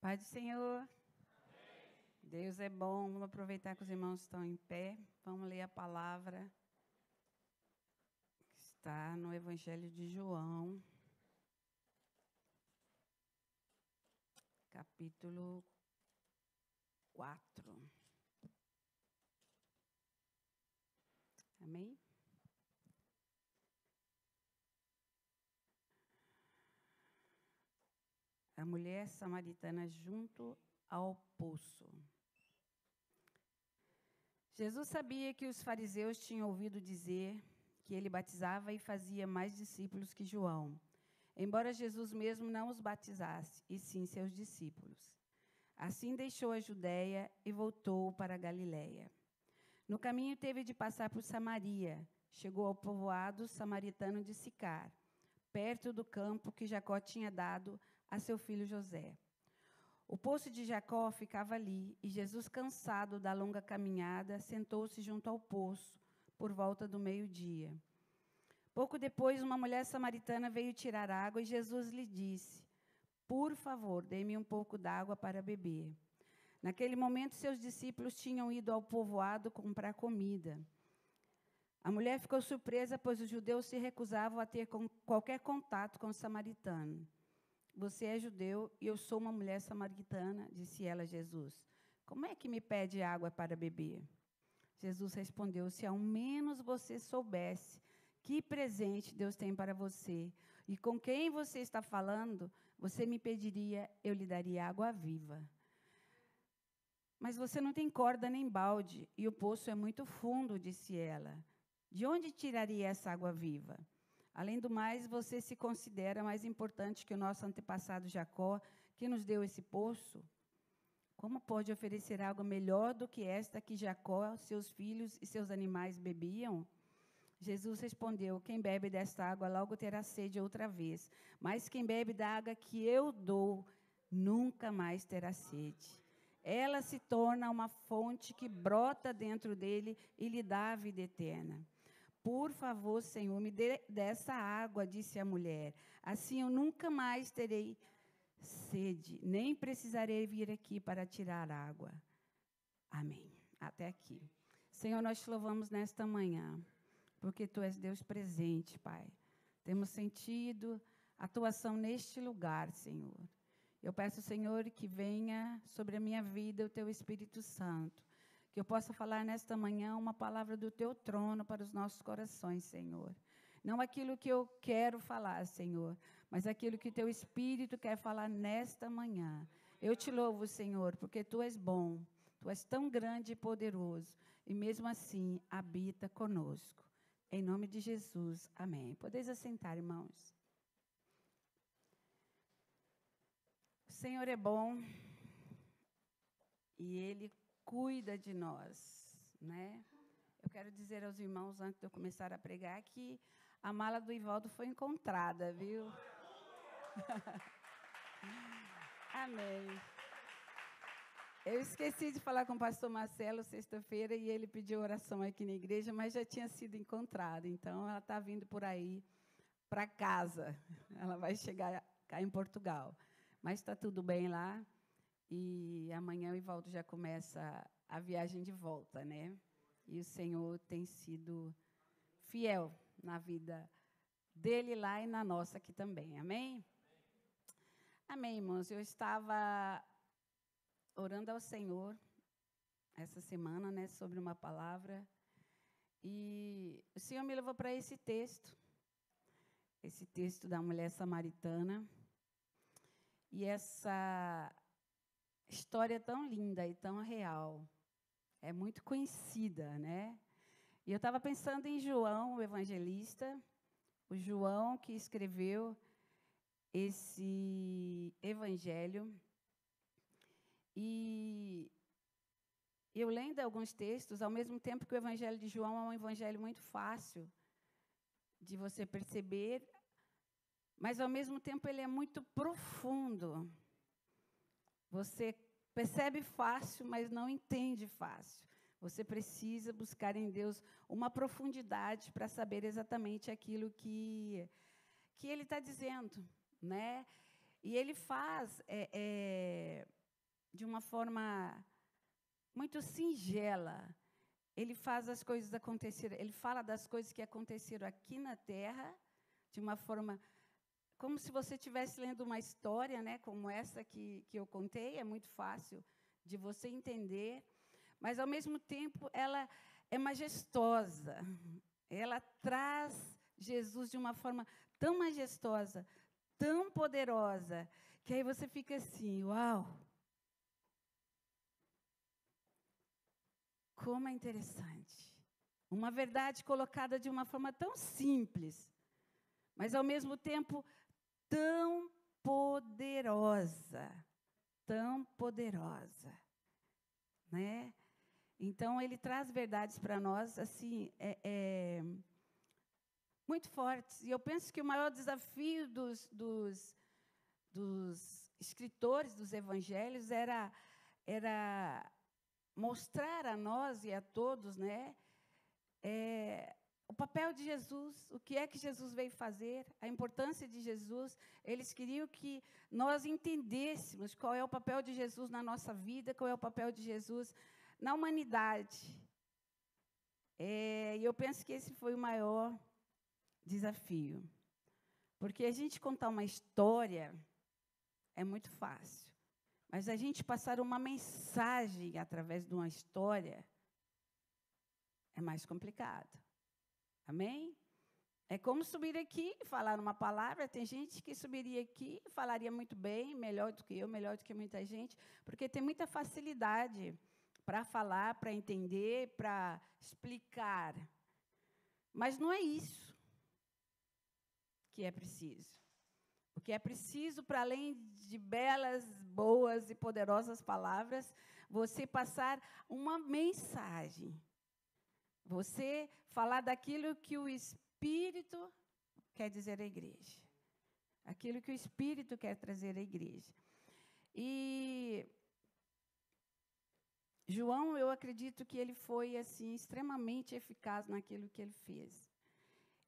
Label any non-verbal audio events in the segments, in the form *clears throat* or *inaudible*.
Pai do Senhor. Amém. Deus é bom. Vamos aproveitar que os irmãos estão em pé. Vamos ler a palavra que está no Evangelho de João, capítulo 4. Amém? A mulher samaritana junto ao poço. Jesus sabia que os fariseus tinham ouvido dizer que ele batizava e fazia mais discípulos que João, embora Jesus mesmo não os batizasse, e sim seus discípulos. Assim deixou a Judéia e voltou para a Galiléia. No caminho teve de passar por Samaria, chegou ao povoado samaritano de Sicar, perto do campo que Jacó tinha dado a seu filho José. O poço de Jacó ficava ali, e Jesus, cansado da longa caminhada, sentou-se junto ao poço, por volta do meio-dia. Pouco depois, uma mulher samaritana veio tirar água e Jesus lhe disse: Por favor, dê-me um pouco d'água para beber. Naquele momento, seus discípulos tinham ido ao povoado comprar comida. A mulher ficou surpresa, pois os judeus se recusavam a ter qualquer contato com o samaritano. Você é judeu e eu sou uma mulher samaritana, disse ela a Jesus. Como é que me pede água para beber? Jesus respondeu: Se ao menos você soubesse que presente Deus tem para você e com quem você está falando, você me pediria, eu lhe daria água viva. Mas você não tem corda nem balde e o poço é muito fundo, disse ela. De onde tiraria essa água viva? Além do mais, você se considera mais importante que o nosso antepassado Jacó, que nos deu esse poço? Como pode oferecer algo melhor do que esta que Jacó, seus filhos e seus animais bebiam? Jesus respondeu: Quem bebe desta água logo terá sede outra vez, mas quem bebe da água que eu dou nunca mais terá sede. Ela se torna uma fonte que brota dentro dele e lhe dá a vida eterna. Por favor, Senhor, me dê dessa água, disse a mulher. Assim eu nunca mais terei sede, nem precisarei vir aqui para tirar água. Amém. Até aqui. Senhor, nós te louvamos nesta manhã, porque tu és Deus presente, Pai. Temos sentido a tua ação neste lugar, Senhor. Eu peço, Senhor, que venha sobre a minha vida o teu Espírito Santo que eu possa falar nesta manhã uma palavra do teu trono para os nossos corações, Senhor. Não aquilo que eu quero falar, Senhor, mas aquilo que teu Espírito quer falar nesta manhã. Eu te louvo, Senhor, porque tu és bom, tu és tão grande e poderoso, e mesmo assim habita conosco. Em nome de Jesus, amém. Podeis assentar, irmãos. O Senhor é bom e Ele cuida de nós, né? Eu quero dizer aos irmãos, antes de eu começar a pregar, que a mala do Ivaldo foi encontrada, viu? *laughs* Amém. Eu esqueci de falar com o pastor Marcelo sexta-feira e ele pediu oração aqui na igreja, mas já tinha sido encontrada. Então, ela está vindo por aí para casa. Ela vai chegar cá em Portugal. Mas está tudo bem lá. E amanhã o Ivaldo já começa a viagem de volta, né? E o Senhor tem sido fiel na vida dele lá e na nossa aqui também. Amém? Amém, irmãos. Eu estava orando ao Senhor essa semana, né, sobre uma palavra, e o Senhor me levou para esse texto, esse texto da mulher samaritana. E essa história tão linda e tão real. É muito conhecida, né? E eu estava pensando em João, o evangelista, o João que escreveu esse evangelho. E eu lendo alguns textos, ao mesmo tempo que o evangelho de João é um evangelho muito fácil de você perceber, mas ao mesmo tempo ele é muito profundo. Você percebe fácil, mas não entende fácil. Você precisa buscar em Deus uma profundidade para saber exatamente aquilo que, que Ele está dizendo. Né? E ele faz é, é, de uma forma muito singela. Ele faz as coisas acontecerem. Ele fala das coisas que aconteceram aqui na Terra de uma forma como se você estivesse lendo uma história, né, como essa que, que eu contei, é muito fácil de você entender, mas, ao mesmo tempo, ela é majestosa. Ela traz Jesus de uma forma tão majestosa, tão poderosa, que aí você fica assim, uau! Como é interessante. Uma verdade colocada de uma forma tão simples, mas ao mesmo tempo tão poderosa, tão poderosa, né? Então ele traz verdades para nós assim é, é, muito fortes. E eu penso que o maior desafio dos, dos, dos escritores dos evangelhos era era mostrar a nós e a todos, né, é, o papel de Jesus, o que é que Jesus veio fazer, a importância de Jesus. Eles queriam que nós entendêssemos qual é o papel de Jesus na nossa vida, qual é o papel de Jesus na humanidade. É, e eu penso que esse foi o maior desafio. Porque a gente contar uma história é muito fácil. Mas a gente passar uma mensagem através de uma história é mais complicado. Amém? É como subir aqui e falar uma palavra. Tem gente que subiria aqui e falaria muito bem, melhor do que eu, melhor do que muita gente, porque tem muita facilidade para falar, para entender, para explicar. Mas não é isso que é preciso. O que é preciso, para além de belas, boas e poderosas palavras, você passar uma mensagem você falar daquilo que o Espírito quer dizer à igreja. Aquilo que o Espírito quer trazer à igreja. E João, eu acredito que ele foi assim extremamente eficaz naquilo que ele fez.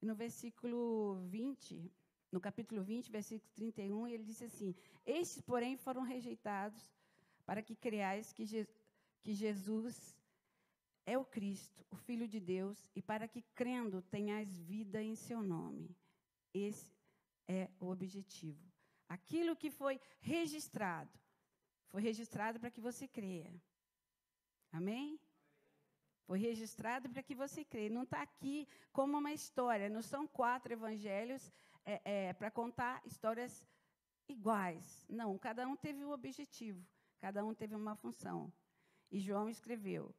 No versículo 20, no capítulo 20, versículo 31, ele disse assim: Estes, porém, foram rejeitados para que creais que, Je que Jesus é o Cristo, o Filho de Deus, e para que crendo tenhais vida em seu nome. Esse é o objetivo. Aquilo que foi registrado, foi registrado para que você creia. Amém? Foi registrado para que você creia. Não está aqui como uma história. Não são quatro evangelhos é, é, para contar histórias iguais. Não, cada um teve um objetivo, cada um teve uma função. E João escreveu: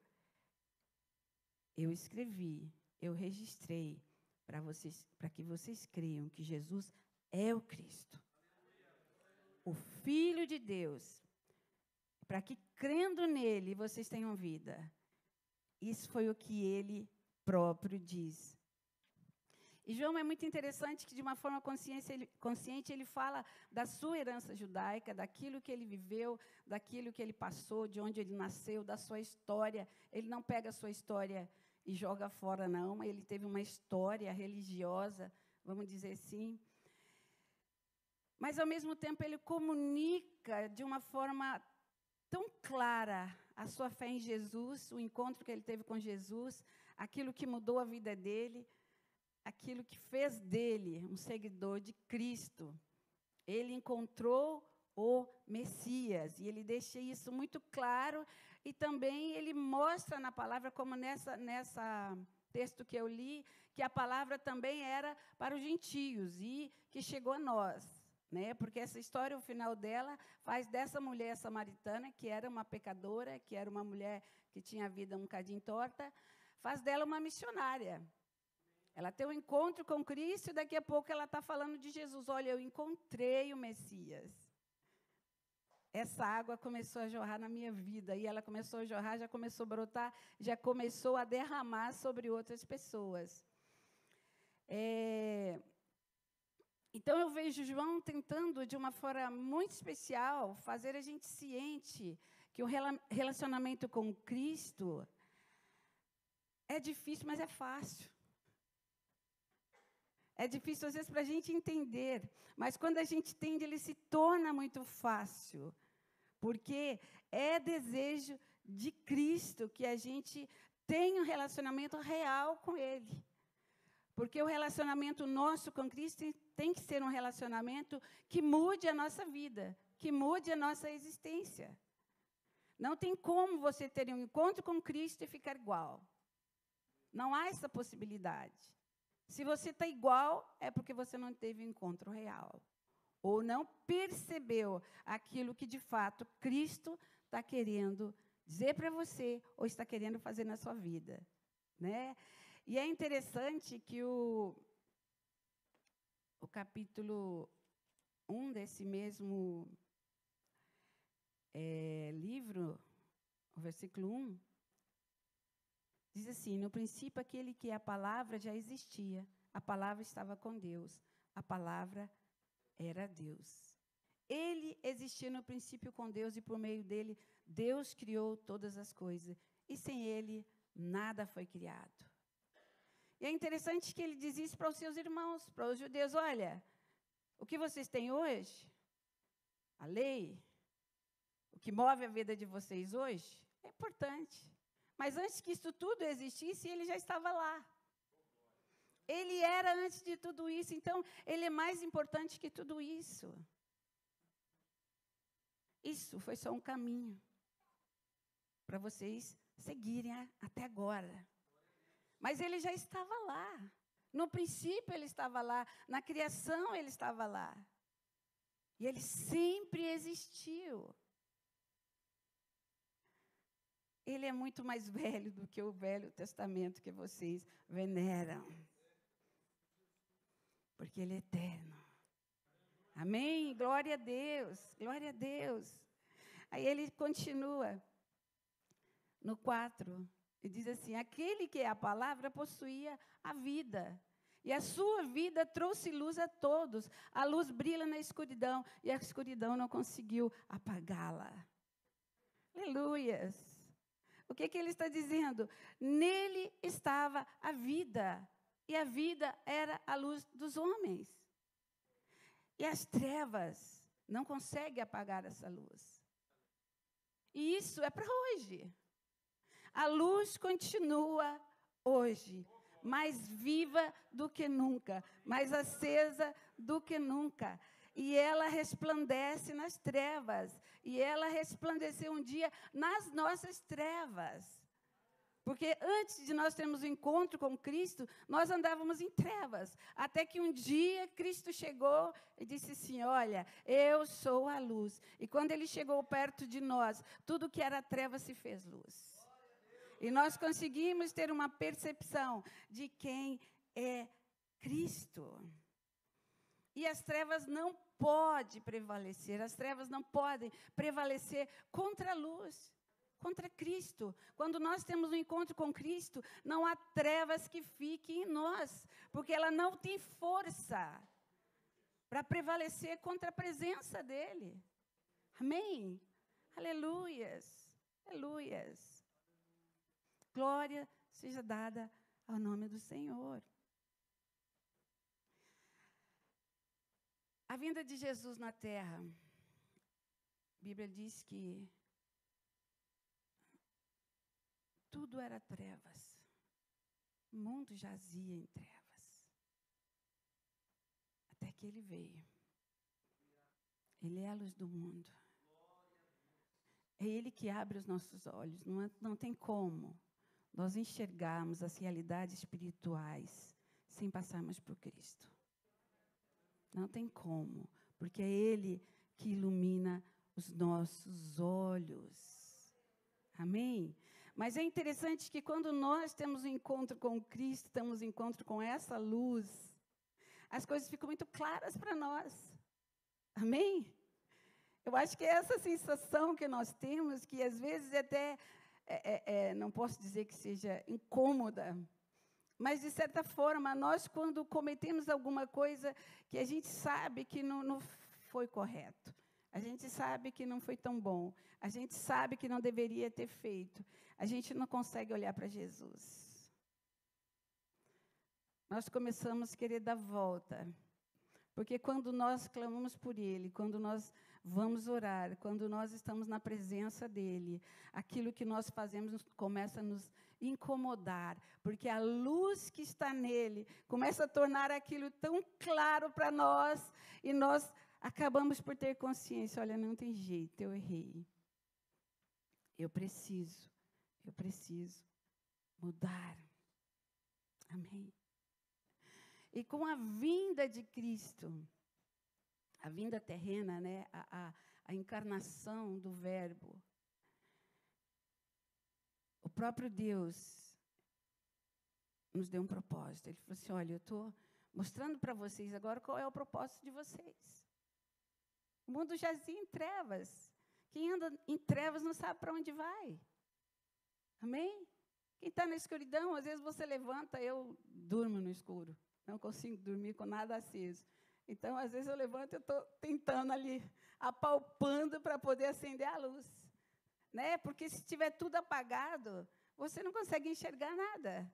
eu escrevi, eu registrei para vocês, para que vocês creiam que Jesus é o Cristo, o Filho de Deus, para que crendo nele vocês tenham vida. Isso foi o que ele próprio diz. E João é muito interessante que, de uma forma consciente, ele fala da sua herança judaica, daquilo que ele viveu, daquilo que ele passou, de onde ele nasceu, da sua história. Ele não pega a sua história e joga fora, não. Ele teve uma história religiosa, vamos dizer assim. Mas, ao mesmo tempo, ele comunica de uma forma tão clara a sua fé em Jesus, o encontro que ele teve com Jesus, aquilo que mudou a vida dele, aquilo que fez dele um seguidor de Cristo. Ele encontrou o Messias, e ele deixa isso muito claro e também ele mostra na palavra, como nessa, nessa texto que eu li, que a palavra também era para os gentios e que chegou a nós. Né? Porque essa história, o final dela, faz dessa mulher samaritana, que era uma pecadora, que era uma mulher que tinha a vida um bocadinho torta, faz dela uma missionária. Ela tem um encontro com Cristo e daqui a pouco ela está falando de Jesus. Olha, eu encontrei o Messias essa água começou a jorrar na minha vida. E ela começou a jorrar, já começou a brotar, já começou a derramar sobre outras pessoas. É... Então eu vejo João tentando, de uma forma muito especial, fazer a gente ciente que o relacionamento com Cristo é difícil, mas é fácil. é difícil às vezes para a gente entender, mas quando a gente entende, ele se torna muito fácil, porque é desejo de Cristo que a gente tenha um relacionamento real com Ele. Porque o relacionamento nosso com Cristo tem que ser um relacionamento que mude a nossa vida, que mude a nossa existência. Não tem como você ter um encontro com Cristo e ficar igual. Não há essa possibilidade. Se você está igual, é porque você não teve um encontro real. Ou não percebeu aquilo que de fato Cristo está querendo dizer para você ou está querendo fazer na sua vida. Né? E é interessante que o, o capítulo 1 desse mesmo é, livro, o versículo 1, diz assim: No princípio, aquele que é a palavra já existia, a palavra estava com Deus, a palavra era Deus. Ele existia no princípio com Deus e por meio dele Deus criou todas as coisas. E sem ele nada foi criado. E é interessante que ele diz isso para os seus irmãos, para os judeus: olha, o que vocês têm hoje, a lei, o que move a vida de vocês hoje, é importante. Mas antes que isso tudo existisse, ele já estava lá. Ele era antes de tudo isso, então ele é mais importante que tudo isso. Isso foi só um caminho para vocês seguirem até agora. Mas ele já estava lá. No princípio ele estava lá, na criação ele estava lá. E ele sempre existiu. Ele é muito mais *laughs* velho do que o Velho Testamento que vocês veneram. Porque ele é eterno. Amém? Glória a Deus. Glória a Deus. Aí ele continua no 4, e diz assim: Aquele que é a palavra possuía a vida. E a sua vida trouxe luz a todos. A luz brilha na escuridão e a escuridão não conseguiu apagá-la. Aleluias. O que, que ele está dizendo? Nele estava a vida. E a vida era a luz dos homens. E as trevas não conseguem apagar essa luz. E isso é para hoje. A luz continua hoje, mais viva do que nunca, mais acesa do que nunca. E ela resplandece nas trevas. E ela resplandeceu um dia nas nossas trevas. Porque antes de nós termos o um encontro com Cristo, nós andávamos em trevas. Até que um dia Cristo chegou e disse assim: Olha, eu sou a luz. E quando ele chegou perto de nós, tudo que era treva se fez luz. E nós conseguimos ter uma percepção de quem é Cristo. E as trevas não podem prevalecer, as trevas não podem prevalecer contra a luz, contra Cristo. Quando nós temos um encontro com Cristo, não há trevas que fiquem em nós, porque ela não tem força para prevalecer contra a presença dEle. Amém? Aleluias, aleluias. Glória seja dada ao nome do Senhor. A vinda de Jesus na terra, a Bíblia diz que tudo era trevas. O mundo jazia em trevas. Até que ele veio. Ele é a luz do mundo. É ele que abre os nossos olhos. Não, não tem como nós enxergarmos as realidades espirituais sem passarmos por Cristo. Não tem como, porque é Ele que ilumina os nossos olhos. Amém? Mas é interessante que quando nós temos um encontro com Cristo, temos um encontro com essa luz, as coisas ficam muito claras para nós. Amém? Eu acho que é essa sensação que nós temos, que às vezes até é, é, é, não posso dizer que seja incômoda, mas, de certa forma, nós, quando cometemos alguma coisa que a gente sabe que não, não foi correto, a gente sabe que não foi tão bom, a gente sabe que não deveria ter feito, a gente não consegue olhar para Jesus. nós começamos a querer dar volta. Porque quando nós clamamos por Ele, quando nós vamos orar, quando nós estamos na presença dEle, aquilo que nós fazemos começa a nos incomodar, porque a luz que está nele começa a tornar aquilo tão claro para nós, e nós acabamos por ter consciência: olha, não tem jeito, eu errei. Eu preciso, eu preciso mudar. Amém. E com a vinda de Cristo, a vinda terrena, né, a, a, a encarnação do Verbo, o próprio Deus nos deu um propósito. Ele falou assim: olha, eu estou mostrando para vocês agora qual é o propósito de vocês. O mundo jazia em trevas. Quem anda em trevas não sabe para onde vai. Amém? Quem está na escuridão, às vezes você levanta, eu durmo no escuro. Não consigo dormir com nada aceso. Então, às vezes eu levanto e estou tentando ali, apalpando para poder acender a luz. Né? Porque se tiver tudo apagado, você não consegue enxergar nada.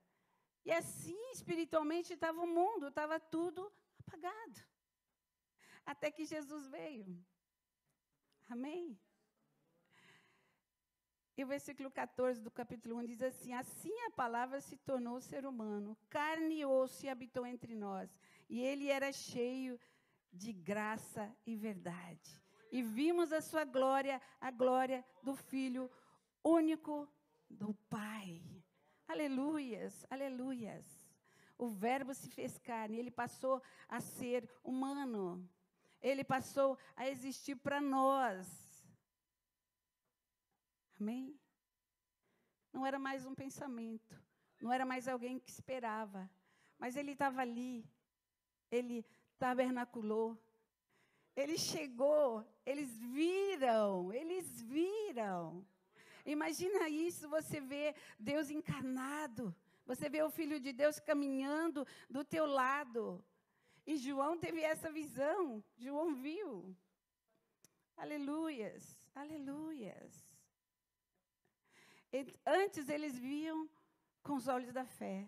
E assim, espiritualmente, estava o mundo, estava tudo apagado. Até que Jesus veio. Amém? E o versículo 14 do capítulo 1 diz assim: Assim a palavra se tornou ser humano, carne e osso e habitou entre nós. E ele era cheio de graça e verdade. E vimos a sua glória, a glória do Filho único do Pai. Aleluias, aleluias. O Verbo se fez carne, ele passou a ser humano. Ele passou a existir para nós. Amém? Não era mais um pensamento, não era mais alguém que esperava, mas ele estava ali, ele tabernaculou, ele chegou, eles viram, eles viram. Imagina isso, você vê Deus encarnado, você vê o Filho de Deus caminhando do teu lado. E João teve essa visão, João viu. Aleluias, aleluias. Antes eles viam com os olhos da fé,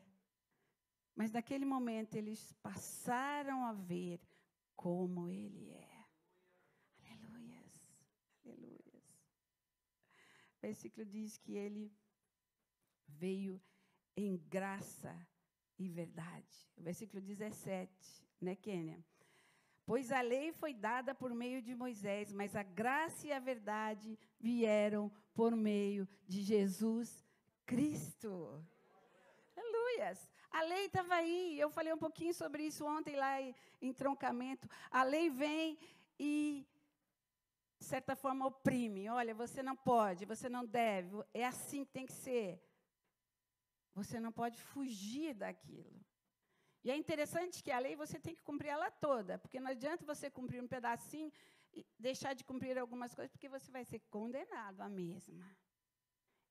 mas naquele momento eles passaram a ver como ele é. Aleluias, aleluias. O versículo diz que ele veio em graça e verdade. O versículo 17, né, Kênia? Pois a lei foi dada por meio de Moisés, mas a graça e a verdade vieram por meio de Jesus Cristo. Aleluias. A lei estava aí. Eu falei um pouquinho sobre isso ontem lá em, troncamento. A lei vem e, de certa forma, oprime. Olha, você não pode, você não deve. É assim que tem que ser. Você não pode fugir daquilo. E é interessante que a lei você tem que cumprir ela toda, porque não adianta você cumprir um pedacinho e deixar de cumprir algumas coisas, porque você vai ser condenado à mesma.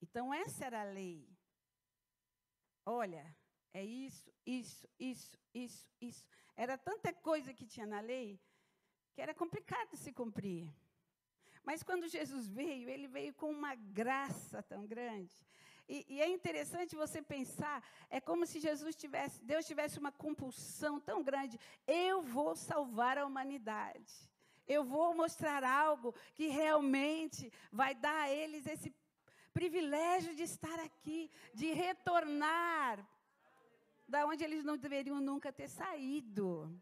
Então, essa era a lei. Olha, é isso, isso, isso, isso, isso. Era tanta coisa que tinha na lei que era complicado se cumprir. Mas quando Jesus veio, ele veio com uma graça tão grande. E, e, é interessante você pensar, é como se Jesus tivesse, Deus tivesse uma compulsão tão grande. Eu vou salvar a humanidade. Eu vou mostrar algo que realmente vai dar a eles esse privilégio de estar aqui, de retornar da onde eles não deveriam nunca ter saído.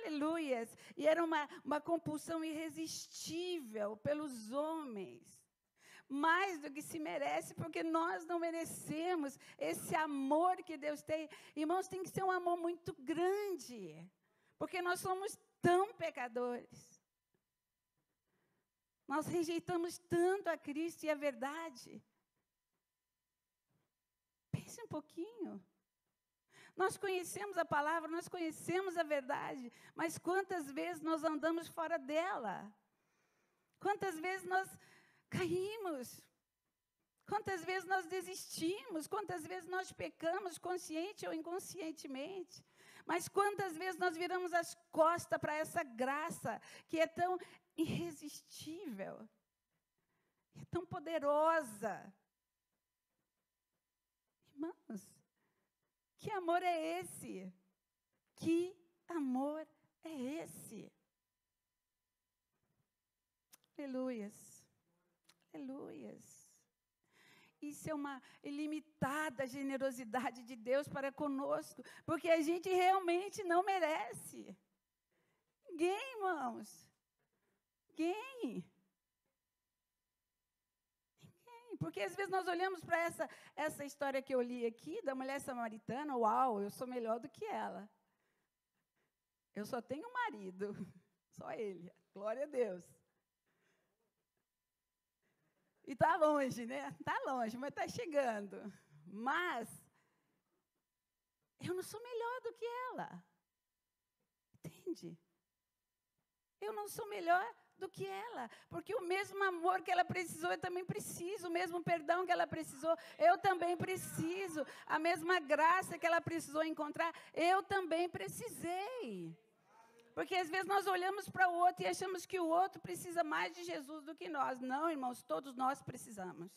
Aleluias. E era uma, uma compulsão irresistível pelos homens mais do que se merece, porque nós não merecemos esse amor que Deus tem. Irmãos, tem que ser um amor muito grande, porque nós somos tão pecadores. Nós rejeitamos tanto a Cristo e a verdade. Pense um pouquinho. Nós conhecemos a palavra, nós conhecemos a verdade, mas quantas vezes nós andamos fora dela? Quantas vezes nós caímos. Quantas vezes nós desistimos, quantas vezes nós pecamos, consciente ou inconscientemente. Mas quantas vezes nós viramos as costas para essa graça que é tão irresistível, é tão poderosa. Irmãos, que amor é esse? Que amor é esse? Aleluias. Aleluias. Isso é uma ilimitada generosidade de Deus para conosco, porque a gente realmente não merece. Ninguém, irmãos. Ninguém. Ninguém. Porque às vezes nós olhamos para essa, essa história que eu li aqui, da mulher samaritana, uau, eu sou melhor do que ela. Eu só tenho um marido, *laughs* só ele. Glória a Deus. E está longe, né? Está longe, mas está chegando. Mas eu não sou melhor do que ela. Entende? Eu não sou melhor do que ela, porque o mesmo amor que ela precisou, eu também preciso, o mesmo perdão que ela precisou, eu também preciso, a mesma graça que ela precisou encontrar, eu também precisei. Porque às vezes nós olhamos para o outro e achamos que o outro precisa mais de Jesus do que nós. Não, irmãos, todos nós precisamos.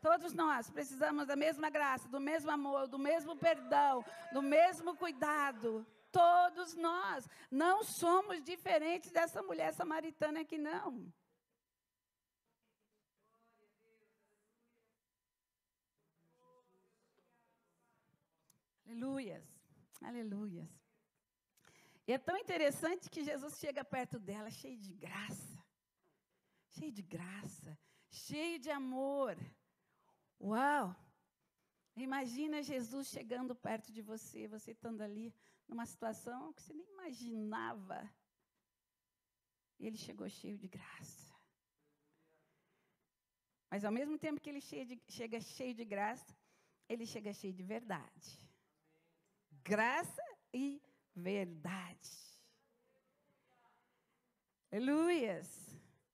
Todos nós precisamos da mesma graça, do mesmo amor, do mesmo perdão, do mesmo cuidado. Todos nós. Não somos diferentes dessa mulher samaritana aqui, não. Aleluias. Aleluias. E é tão interessante que Jesus chega perto dela cheio de graça. Cheio de graça, cheio de amor. Uau! Imagina Jesus chegando perto de você, você estando ali numa situação que você nem imaginava. Ele chegou cheio de graça. Mas ao mesmo tempo que ele chega cheio de graça, ele chega cheio de verdade. Graça e verdade. Aleluias.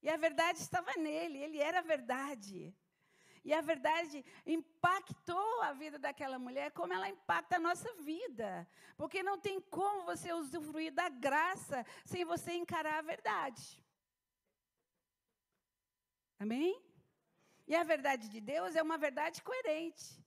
E a verdade estava nele, ele era a verdade. E a verdade impactou a vida daquela mulher como ela impacta a nossa vida. Porque não tem como você usufruir da graça sem você encarar a verdade. Amém? E a verdade de Deus é uma verdade coerente.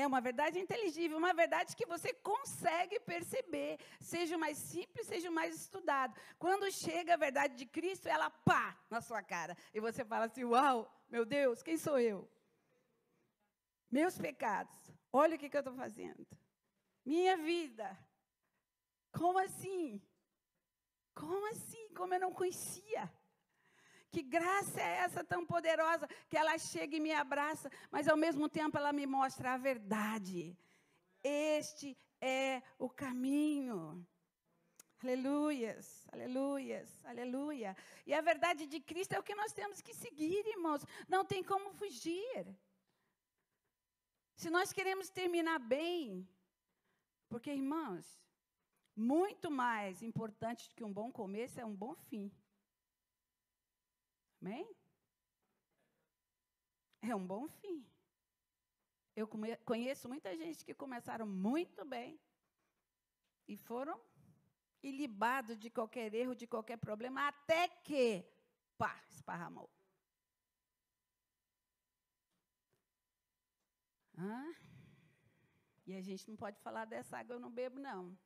É uma verdade inteligível, uma verdade que você consegue perceber, seja mais simples, seja mais estudado. Quando chega a verdade de Cristo, ela pá na sua cara. E você fala assim: Uau, meu Deus, quem sou eu? Meus pecados, olha o que, que eu estou fazendo. Minha vida. Como assim? Como assim? Como eu não conhecia? Que graça é essa tão poderosa que ela chega e me abraça, mas ao mesmo tempo ela me mostra a verdade. Este é o caminho. Aleluias, aleluias, aleluia. E a verdade de Cristo é o que nós temos que seguir, irmãos. Não tem como fugir. Se nós queremos terminar bem, porque, irmãos, muito mais importante do que um bom começo é um bom fim. Amém? É um bom fim. Eu conheço muita gente que começaram muito bem e foram ilibados de qualquer erro, de qualquer problema, até que, pá, esparramou. Hã? E a gente não pode falar dessa água eu não bebo, não.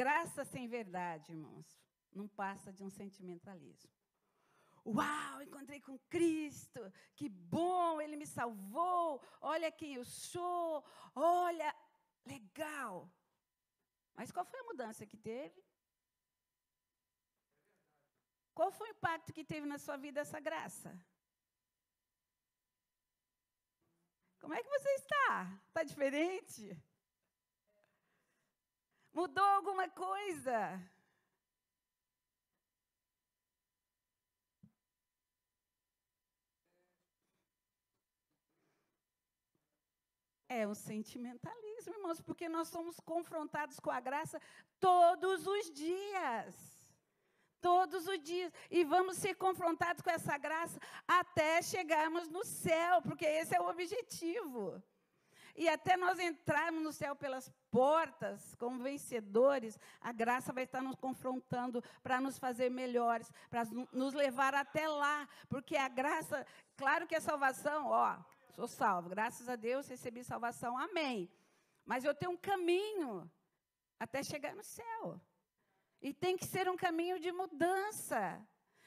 Graça sem verdade, irmãos, não passa de um sentimentalismo. Uau, encontrei com Cristo, que bom, Ele me salvou, olha quem eu sou, olha, legal. Mas qual foi a mudança que teve? Qual foi o impacto que teve na sua vida essa graça? Como é que você está? Está diferente? Mudou alguma coisa? É o sentimentalismo, irmãos, porque nós somos confrontados com a graça todos os dias. Todos os dias. E vamos ser confrontados com essa graça até chegarmos no céu, porque esse é o objetivo. E até nós entrarmos no céu pelas portas como vencedores, a graça vai estar nos confrontando para nos fazer melhores, para nos levar até lá, porque a graça, claro que a salvação, ó, Sou salvo. Graças a Deus recebi salvação. Amém. Mas eu tenho um caminho até chegar no céu. E tem que ser um caminho de mudança.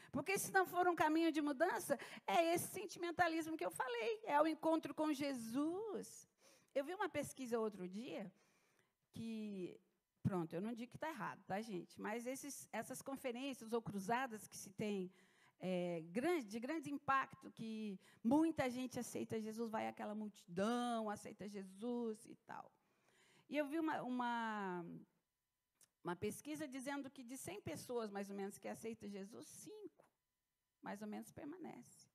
Porque se não for um caminho de mudança, é esse sentimentalismo que eu falei, é o encontro com Jesus. Eu vi uma pesquisa outro dia que, pronto, eu não digo que está errado, tá, gente? Mas esses, essas conferências ou cruzadas que se tem é, grande, de grande impacto, que muita gente aceita Jesus, vai aquela multidão, aceita Jesus e tal. E eu vi uma, uma, uma pesquisa dizendo que de 100 pessoas, mais ou menos, que aceitam Jesus, 5, mais ou menos, permanece.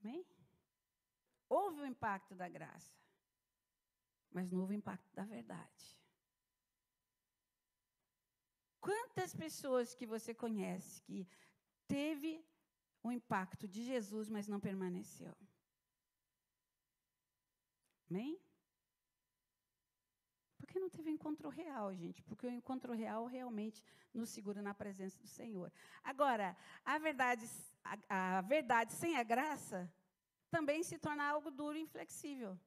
Amém? Houve o impacto da graça, mas não houve o impacto da verdade. Quantas pessoas que você conhece que teve o impacto de Jesus, mas não permaneceu? Amém? Porque não teve encontro real, gente. Porque o encontro real realmente nos segura na presença do Senhor. Agora, a verdade, a, a verdade sem a graça também se torna algo duro e inflexível.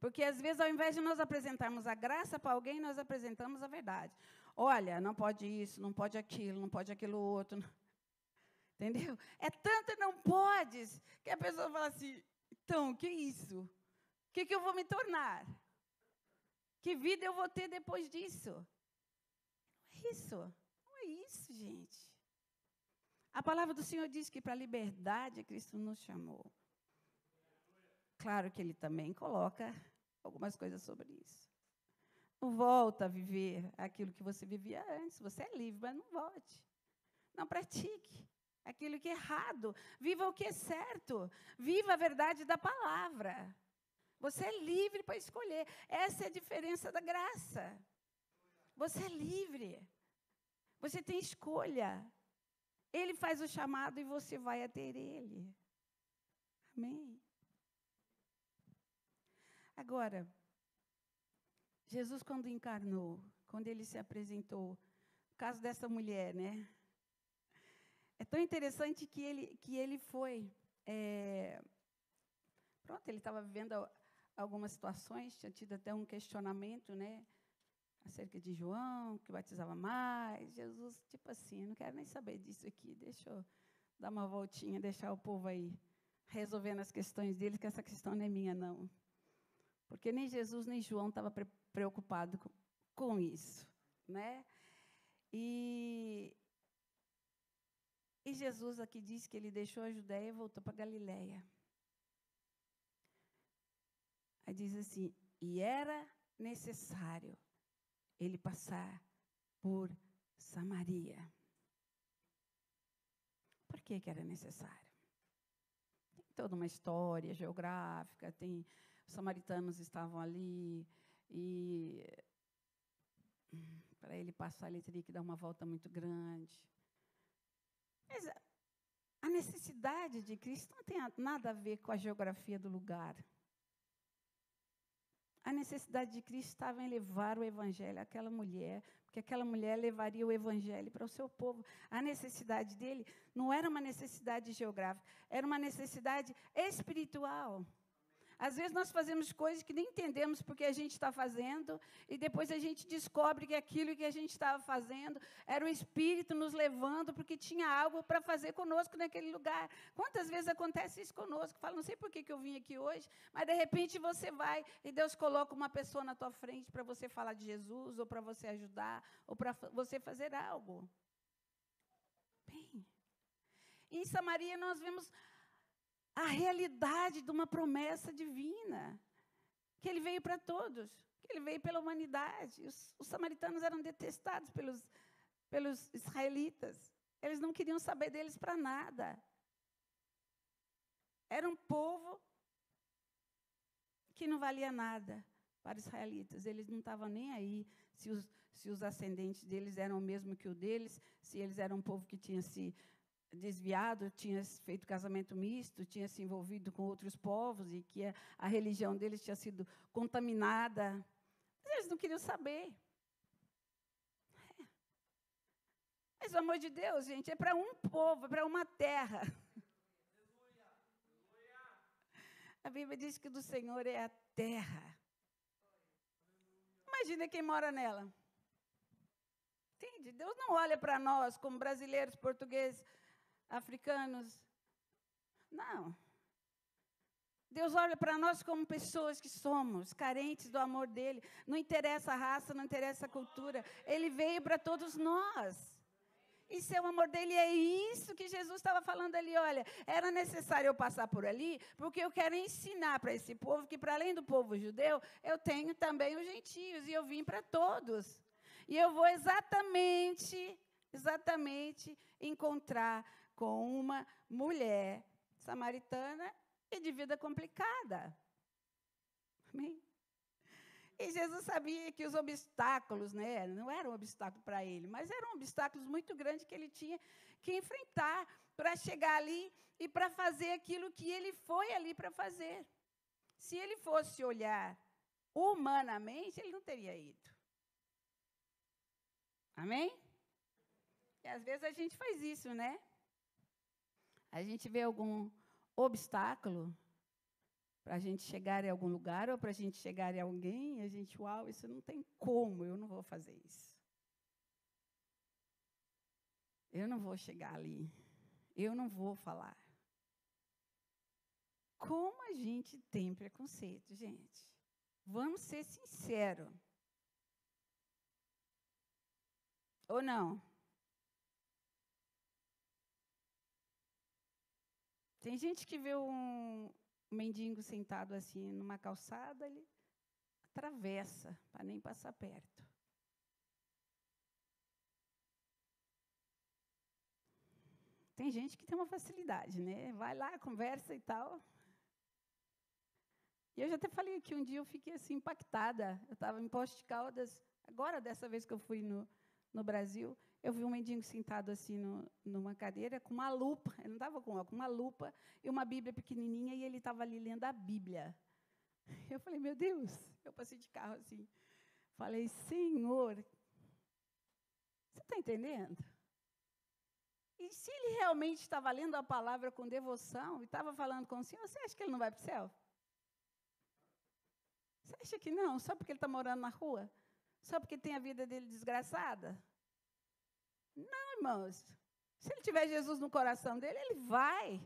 Porque às vezes, ao invés de nós apresentarmos a graça para alguém, nós apresentamos a verdade. Olha, não pode isso, não pode aquilo, não pode aquilo outro. *laughs* Entendeu? É tanto não podes que a pessoa fala assim: então, o que é isso? O que, que eu vou me tornar? Que vida eu vou ter depois disso? Não é isso. Não é isso, gente. A palavra do Senhor diz que para a liberdade Cristo nos chamou. Claro que ele também coloca algumas coisas sobre isso. Não volta a viver aquilo que você vivia antes. Você é livre, mas não volte. Não pratique aquilo que é errado. Viva o que é certo. Viva a verdade da palavra. Você é livre para escolher. Essa é a diferença da graça. Você é livre. Você tem escolha. Ele faz o chamado e você vai ater ele. Amém. Agora, Jesus, quando encarnou, quando ele se apresentou, o caso dessa mulher, né? É tão interessante que ele, que ele foi. É, pronto, ele estava vivendo algumas situações, tinha tido até um questionamento, né? Acerca de João, que batizava mais. Jesus, tipo assim, não quero nem saber disso aqui, deixa eu dar uma voltinha, deixar o povo aí resolvendo as questões deles, que essa questão não é minha, não. Porque nem Jesus nem João estavam pre preocupados com, com isso, né? E, e Jesus aqui diz que ele deixou a Judéia e voltou para Galiléia. Aí diz assim: e era necessário ele passar por Samaria. Por que, que era necessário? Tem toda uma história geográfica, tem samaritanos estavam ali e para ele passar ele teria que dar uma volta muito grande. Mas a necessidade de Cristo não tem nada a ver com a geografia do lugar. A necessidade de Cristo estava em levar o evangelho àquela mulher, porque aquela mulher levaria o evangelho para o seu povo. A necessidade dele não era uma necessidade geográfica, era uma necessidade espiritual. Às vezes nós fazemos coisas que nem entendemos porque a gente está fazendo, e depois a gente descobre que aquilo que a gente estava fazendo era o Espírito nos levando, porque tinha algo para fazer conosco naquele lugar. Quantas vezes acontece isso conosco? Fala, não sei por que, que eu vim aqui hoje, mas de repente você vai e Deus coloca uma pessoa na tua frente para você falar de Jesus, ou para você ajudar, ou para você fazer algo. Bem, em Samaria nós vemos a realidade de uma promessa divina, que ele veio para todos, que ele veio pela humanidade. Os, os samaritanos eram detestados pelos, pelos israelitas. Eles não queriam saber deles para nada. Era um povo que não valia nada para os israelitas. Eles não estavam nem aí se os, se os ascendentes deles eram o mesmo que o deles, se eles eram um povo que tinha se desviado, tinha feito casamento misto, tinha se envolvido com outros povos e que a, a religião deles tinha sido contaminada. Mas eles não queriam saber. É. Mas o amor de Deus, gente, é para um povo, é para uma terra. A Bíblia diz que do Senhor é a terra. Imagina quem mora nela. Entende? Deus não olha para nós como brasileiros, portugueses, africanos. Não. Deus olha para nós como pessoas que somos, carentes do amor dele. Não interessa a raça, não interessa a cultura. Ele veio para todos nós. Isso é o amor dele, é isso que Jesus estava falando ali. Olha, era necessário eu passar por ali, porque eu quero ensinar para esse povo que, para além do povo judeu, eu tenho também os gentios, e eu vim para todos. E eu vou exatamente, exatamente encontrar com uma mulher samaritana e de vida complicada. Amém? E Jesus sabia que os obstáculos, né, não eram um obstáculo para ele, mas eram obstáculos muito grandes que ele tinha que enfrentar para chegar ali e para fazer aquilo que ele foi ali para fazer. Se ele fosse olhar humanamente, ele não teria ido. Amém? E às vezes a gente faz isso, né? A gente vê algum obstáculo para a gente chegar em algum lugar ou para a gente chegar em alguém, e a gente, uau, isso não tem como, eu não vou fazer isso. Eu não vou chegar ali. Eu não vou falar. Como a gente tem preconceito, gente? Vamos ser sinceros. Ou não? Tem gente que vê um, mendigo sentado assim numa calçada, ele atravessa para nem passar perto. Tem gente que tem uma facilidade, né? Vai lá, conversa e tal. E eu já até falei que um dia eu fiquei assim impactada. Eu estava em Poste de Caldas, agora dessa vez que eu fui no, no Brasil, eu vi um mendigo sentado assim no, numa cadeira com uma lupa, ele não estava com, uma lupa e uma Bíblia pequenininha e ele estava ali lendo a Bíblia. *laughs* Eu falei, meu Deus, eu passei de carro assim. Falei, Senhor, você está entendendo? E se ele realmente estava lendo a palavra com devoção e estava falando com o Senhor, você acha que ele não vai para o céu? Você acha que não? Só porque ele está morando na rua? Só porque tem a vida dele desgraçada? Não, irmãos. Se ele tiver Jesus no coração dele, ele vai.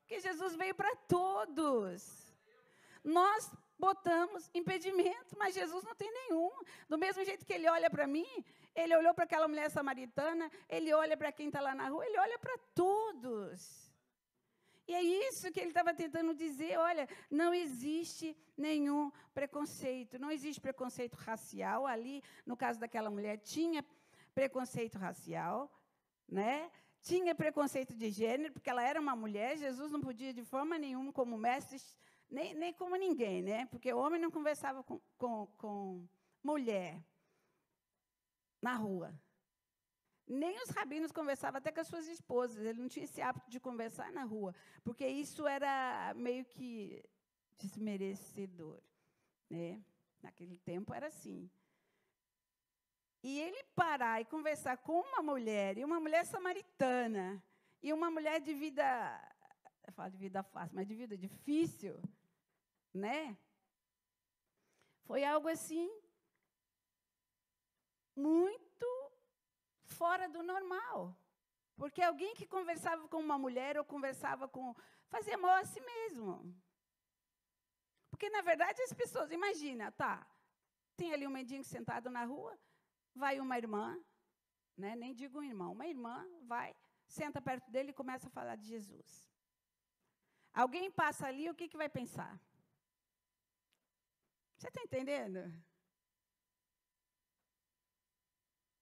Porque Jesus veio para todos. Nós botamos impedimento, mas Jesus não tem nenhum. Do mesmo jeito que ele olha para mim, ele olhou para aquela mulher samaritana, ele olha para quem está lá na rua, ele olha para todos. E é isso que ele estava tentando dizer: olha, não existe nenhum preconceito, não existe preconceito racial. Ali, no caso daquela mulher, tinha preconceito racial, né? Tinha preconceito de gênero, porque ela era uma mulher, Jesus não podia de forma nenhuma, como mestre, nem, nem como ninguém, né? Porque homem não conversava com, com, com mulher na rua. Nem os rabinos conversavam até com as suas esposas. Ele não tinha esse hábito de conversar na rua, porque isso era meio que desmerecedor. Né? Naquele tempo era assim. E ele parar e conversar com uma mulher, e uma mulher samaritana, e uma mulher de vida, eu falo de vida fácil, mas de vida difícil, né? Foi algo assim muito fora do normal. Porque alguém que conversava com uma mulher ou conversava com. fazia mal a si mesmo. Porque, na verdade, as pessoas. Imagina, tá. Tem ali um mendigo sentado na rua, vai uma irmã, né, nem digo um irmão, uma irmã vai, senta perto dele e começa a falar de Jesus. Alguém passa ali, o que, que vai pensar? Você está entendendo?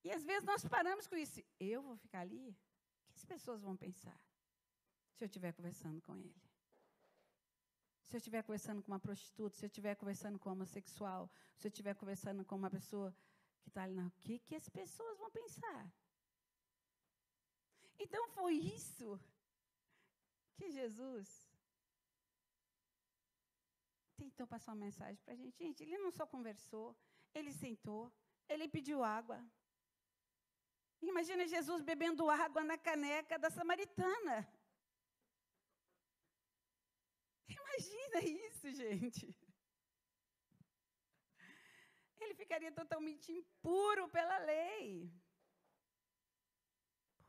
E às vezes nós paramos com isso. Eu vou ficar ali? O que as pessoas vão pensar se eu estiver conversando com ele? Se eu estiver conversando com uma prostituta, se eu estiver conversando com um homossexual, se eu estiver conversando com uma pessoa que está ali, na, o que, que as pessoas vão pensar? Então foi isso que Jesus tentou passar uma mensagem para a gente. Gente, ele não só conversou, ele sentou, ele pediu água. Imagina Jesus bebendo água na caneca da samaritana. Imagina isso, gente. Ele ficaria totalmente impuro pela lei.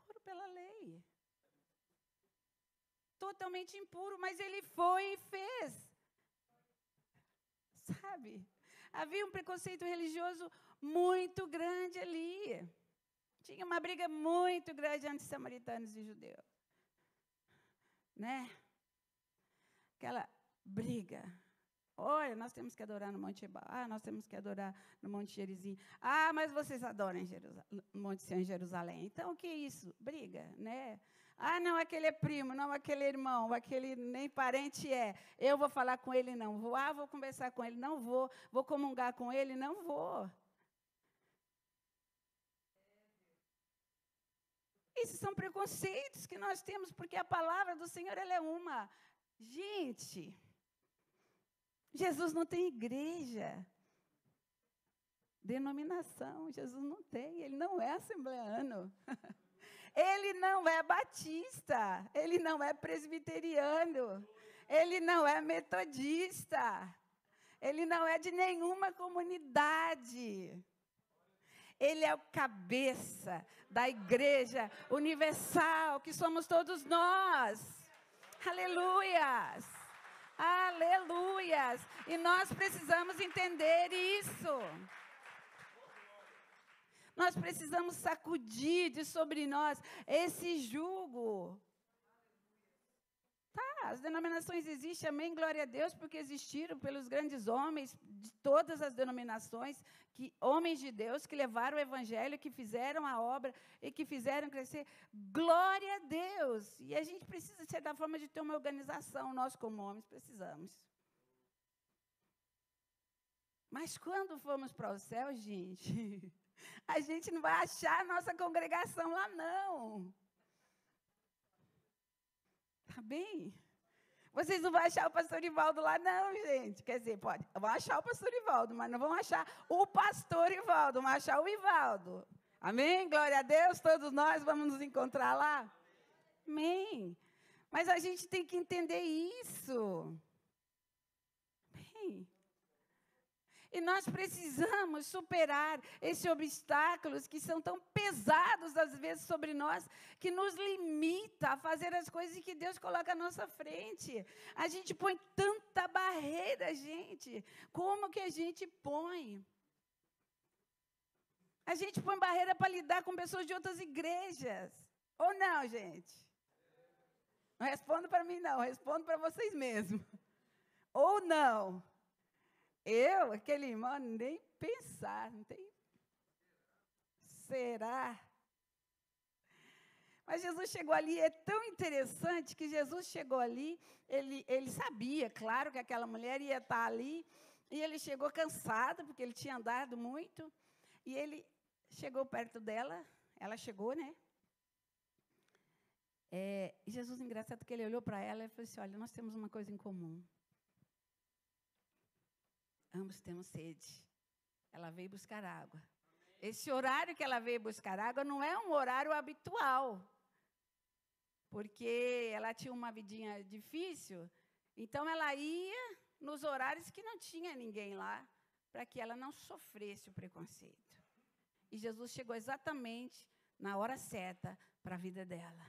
Puro pela lei. Totalmente impuro, mas ele foi e fez. Sabe? Havia um preconceito religioso muito grande ali. Tinha uma briga muito grande entre samaritanos e judeus. Né? Aquela briga. Olha, nós temos que adorar no Monte Ebal. Ah, nós temos que adorar no Monte Gerizim. Ah, mas vocês adoram Jerusalém, Monte Sião em Jerusalém. Então, o que é isso? Briga, né? Ah, não, aquele é primo, não, aquele é irmão, aquele nem parente é. Eu vou falar com ele, não vou. Ah, vou conversar com ele, não vou. Vou comungar com ele, não vou. Esses são preconceitos que nós temos, porque a palavra do Senhor ela é uma. Gente, Jesus não tem igreja. Denominação, Jesus não tem, ele não é assembleano. *laughs* Ele não é batista, ele não é presbiteriano, ele não é metodista, ele não é de nenhuma comunidade. Ele é o cabeça da igreja universal, que somos todos nós. Aleluias! Aleluias! E nós precisamos entender isso. Nós precisamos sacudir de sobre nós esse jugo. As denominações existem, amém, glória a Deus, porque existiram pelos grandes homens de todas as denominações, que homens de Deus que levaram o evangelho, que fizeram a obra e que fizeram crescer. Glória a Deus! E a gente precisa ser da forma de ter uma organização, nós como homens precisamos. Mas quando formos para o céu, gente, *laughs* a gente não vai achar a nossa congregação lá, não. Tá bem? Vocês não vão achar o pastor Ivaldo lá, não, gente. Quer dizer, pode, vão achar o pastor Ivaldo, mas não vão achar o pastor Ivaldo, vão achar o Ivaldo. Amém? Glória a Deus, todos nós vamos nos encontrar lá. Amém. Mas a gente tem que entender isso. Amém. E nós precisamos superar esses obstáculos que são tão pesados, às vezes, sobre nós, que nos limita a fazer as coisas que Deus coloca à nossa frente. A gente põe tanta barreira, gente. Como que a gente põe? A gente põe barreira para lidar com pessoas de outras igrejas. Ou não, gente? Não respondo para mim, não. Respondo para vocês mesmos. Ou não? Eu, aquele irmão, nem pensar, não tem. Será? Mas Jesus chegou ali, é tão interessante que Jesus chegou ali, ele, ele sabia, claro, que aquela mulher ia estar ali, e ele chegou cansado, porque ele tinha andado muito, e ele chegou perto dela, ela chegou, né? É, e Jesus, engraçado que ele olhou para ela e falou assim: Olha, nós temos uma coisa em comum. Ambos temos sede. Ela veio buscar água. Esse horário que ela veio buscar água não é um horário habitual. Porque ela tinha uma vidinha difícil, então ela ia nos horários que não tinha ninguém lá, para que ela não sofresse o preconceito. E Jesus chegou exatamente na hora certa para a vida dela.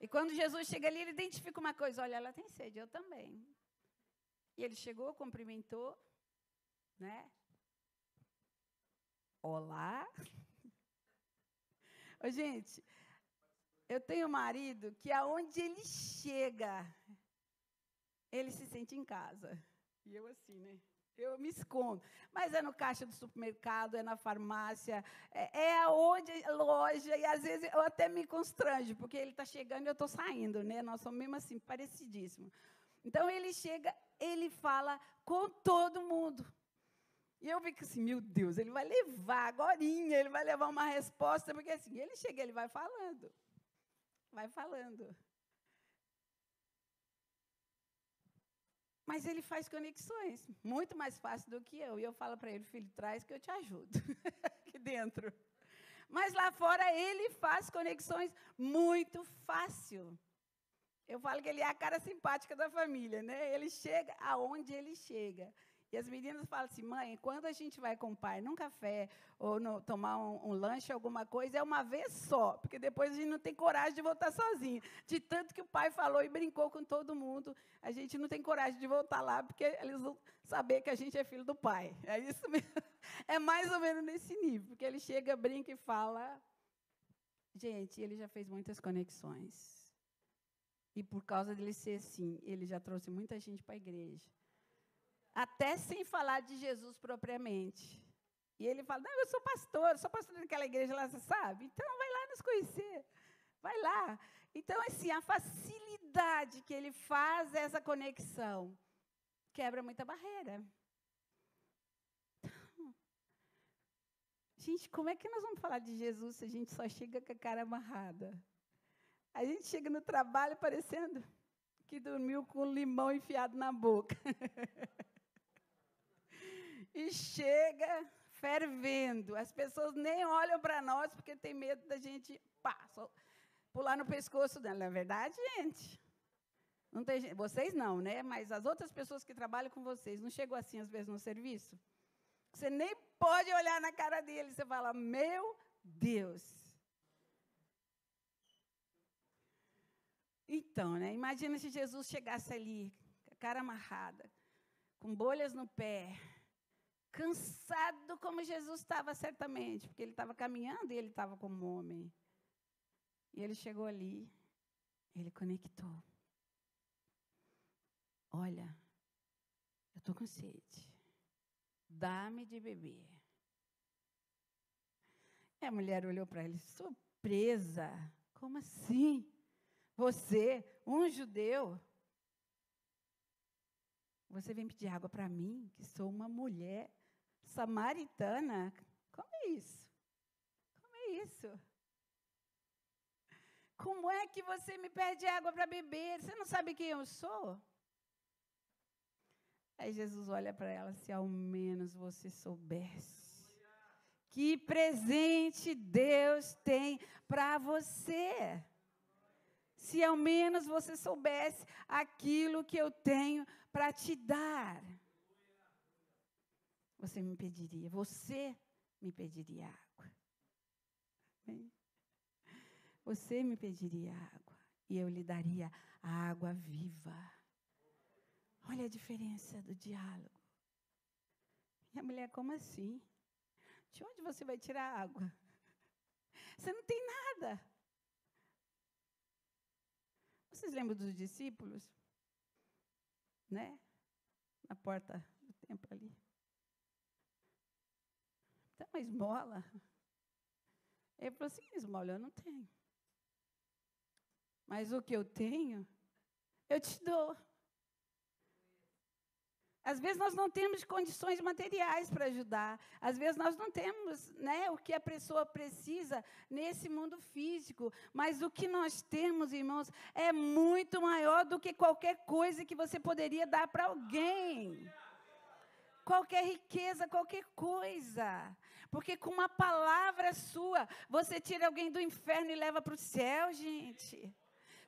E quando Jesus chega ali, ele identifica uma coisa: olha, ela tem sede, eu também. E ele chegou, cumprimentou, né? Olá. Ô, gente, eu tenho um marido que aonde ele chega, ele se sente em casa. E eu assim, né? Eu me escondo. Mas é no caixa do supermercado, é na farmácia, é, é aonde, loja, e às vezes eu até me constranjo, porque ele está chegando e eu estou saindo, né? Nós somos mesmo assim, parecidíssimo. Então ele chega, ele fala com todo mundo. E eu fico assim, meu Deus, ele vai levar agora, ele vai levar uma resposta, porque assim, ele chega, ele vai falando. Vai falando. Mas ele faz conexões, muito mais fácil do que eu. E eu falo para ele, filho, traz que eu te ajudo *laughs* aqui dentro. Mas lá fora ele faz conexões muito fácil. Eu falo que ele é a cara simpática da família, né? Ele chega aonde ele chega. E as meninas falam assim, mãe, quando a gente vai com o pai num café ou no, tomar um, um, lanche, alguma coisa, é uma vez só, porque depois a gente não tem coragem de voltar sozinho. De tanto que o pai falou e brincou com todo mundo, a gente não tem coragem de voltar lá, porque eles vão saber que a gente é filho do pai. É isso mesmo. *laughs* É mais ou menos nesse nível, porque ele chega, brinca e fala. Gente, ele já fez muitas conexões. E por causa dele ser assim, ele já trouxe muita gente para a igreja até sem falar de Jesus propriamente. E ele fala: Não, eu sou pastor, sou pastor daquela igreja lá, você sabe? Então vai lá nos conhecer. Vai lá. Então, assim, a facilidade que ele faz essa conexão quebra muita barreira. Então, gente, como é que nós vamos falar de Jesus se a gente só chega com a cara amarrada? A gente chega no trabalho parecendo que dormiu com limão enfiado na boca. *laughs* e chega fervendo. As pessoas nem olham para nós porque tem medo da gente pá, pular no pescoço dela. Não é verdade, gente? Não tem, vocês não, né? Mas as outras pessoas que trabalham com vocês, não chegou assim às vezes no serviço? Você nem pode olhar na cara dele, você fala, meu Deus. Então, né? Imagina se Jesus chegasse ali, cara amarrada, com bolhas no pé, cansado como Jesus estava certamente, porque ele estava caminhando e ele estava como homem. E ele chegou ali, ele conectou. Olha, eu estou com sede. Dá-me de beber. E a mulher olhou para ele, surpresa. Como assim? Você, um judeu, você vem pedir água para mim, que sou uma mulher samaritana. Como é isso? Como é isso? Como é que você me pede água para beber? Você não sabe quem eu sou? Aí Jesus olha para ela, se ao menos você soubesse. Que presente Deus tem para você. Se ao menos você soubesse aquilo que eu tenho para te dar você me pediria, você me pediria água. Você me pediria água e eu lhe daria a água viva. Olha a diferença do diálogo. E a mulher, como assim? De onde você vai tirar água? Você não tem nada. Vocês lembram dos discípulos? Né? Na porta do templo ali. Dá uma esmola. Ele falou assim: esmola eu não tenho. Mas o que eu tenho, eu te dou. Às vezes nós não temos condições materiais para ajudar. Às vezes nós não temos né, o que a pessoa precisa nesse mundo físico. Mas o que nós temos, irmãos, é muito maior do que qualquer coisa que você poderia dar para alguém. Qualquer riqueza, qualquer coisa. Porque com uma palavra sua, você tira alguém do inferno e leva para o céu, gente.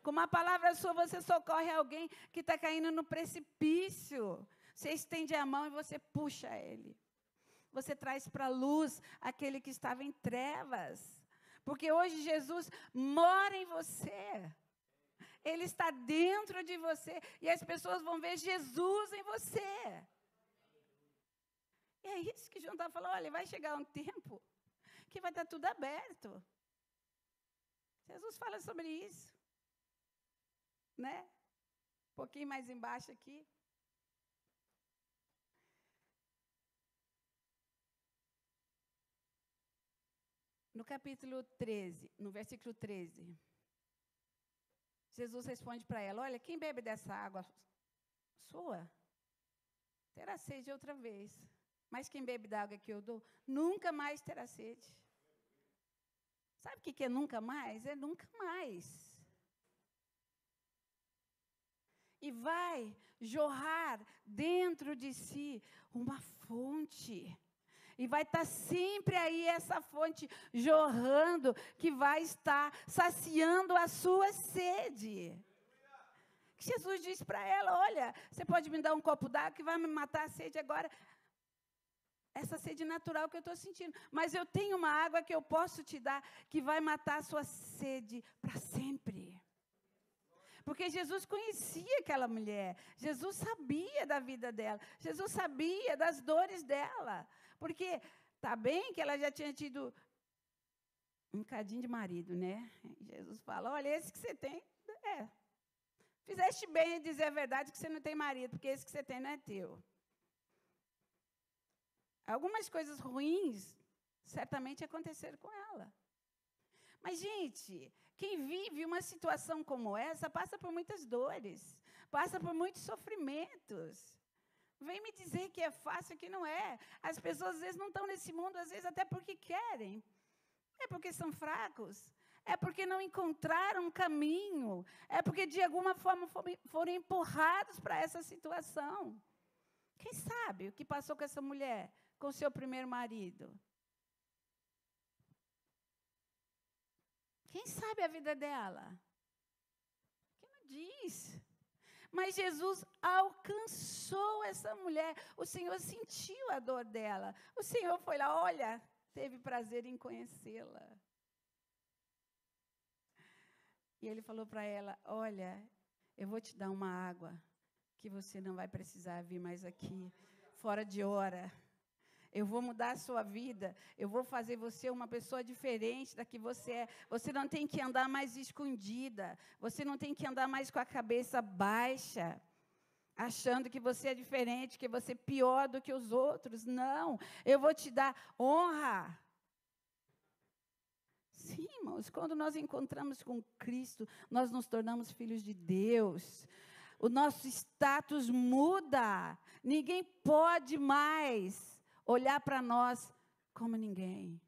Com uma palavra sua, você socorre alguém que está caindo no precipício. Você estende a mão e você puxa ele. Você traz para a luz aquele que estava em trevas. Porque hoje Jesus mora em você. Ele está dentro de você. E as pessoas vão ver Jesus em você. E é isso que João está falando. Olha, vai chegar um tempo que vai estar tudo aberto. Jesus fala sobre isso. Né? Um pouquinho mais embaixo aqui. No capítulo 13, no versículo 13, Jesus responde para ela: Olha, quem bebe dessa água sua, terá sede outra vez. Mas quem bebe da água que eu dou, nunca mais terá sede. Sabe o que é nunca mais? É nunca mais. E vai jorrar dentro de si uma fonte. E vai estar sempre aí essa fonte jorrando, que vai estar saciando a sua sede. Jesus disse para ela: Olha, você pode me dar um copo d'água que vai me matar a sede agora. Essa sede natural que eu estou sentindo. Mas eu tenho uma água que eu posso te dar que vai matar a sua sede para sempre. Porque Jesus conhecia aquela mulher. Jesus sabia da vida dela. Jesus sabia das dores dela. Porque tá bem que ela já tinha tido um cadinho de marido, né? Jesus fala: olha, esse que você tem, é. Fizeste bem em dizer a verdade que você não tem marido, porque esse que você tem não é teu. Algumas coisas ruins certamente aconteceram com ela. Mas, gente, quem vive uma situação como essa passa por muitas dores, passa por muitos sofrimentos. Vem me dizer que é fácil, que não é. As pessoas às vezes não estão nesse mundo, às vezes até porque querem. É porque são fracos. É porque não encontraram um caminho. É porque de alguma forma foram empurrados para essa situação. Quem sabe o que passou com essa mulher, com seu primeiro marido? Quem sabe a vida dela? Quem não diz? Mas Jesus alcançou essa mulher. O Senhor sentiu a dor dela. O Senhor foi lá, olha, teve prazer em conhecê-la. E ele falou para ela: Olha, eu vou te dar uma água que você não vai precisar vir mais aqui, fora de hora. Eu vou mudar a sua vida. Eu vou fazer você uma pessoa diferente da que você é. Você não tem que andar mais escondida. Você não tem que andar mais com a cabeça baixa achando que você é diferente, que você é pior do que os outros. Não, eu vou te dar honra. Sim, irmãos, quando nós encontramos com Cristo, nós nos tornamos filhos de Deus. O nosso status muda. Ninguém pode mais olhar para nós como ninguém.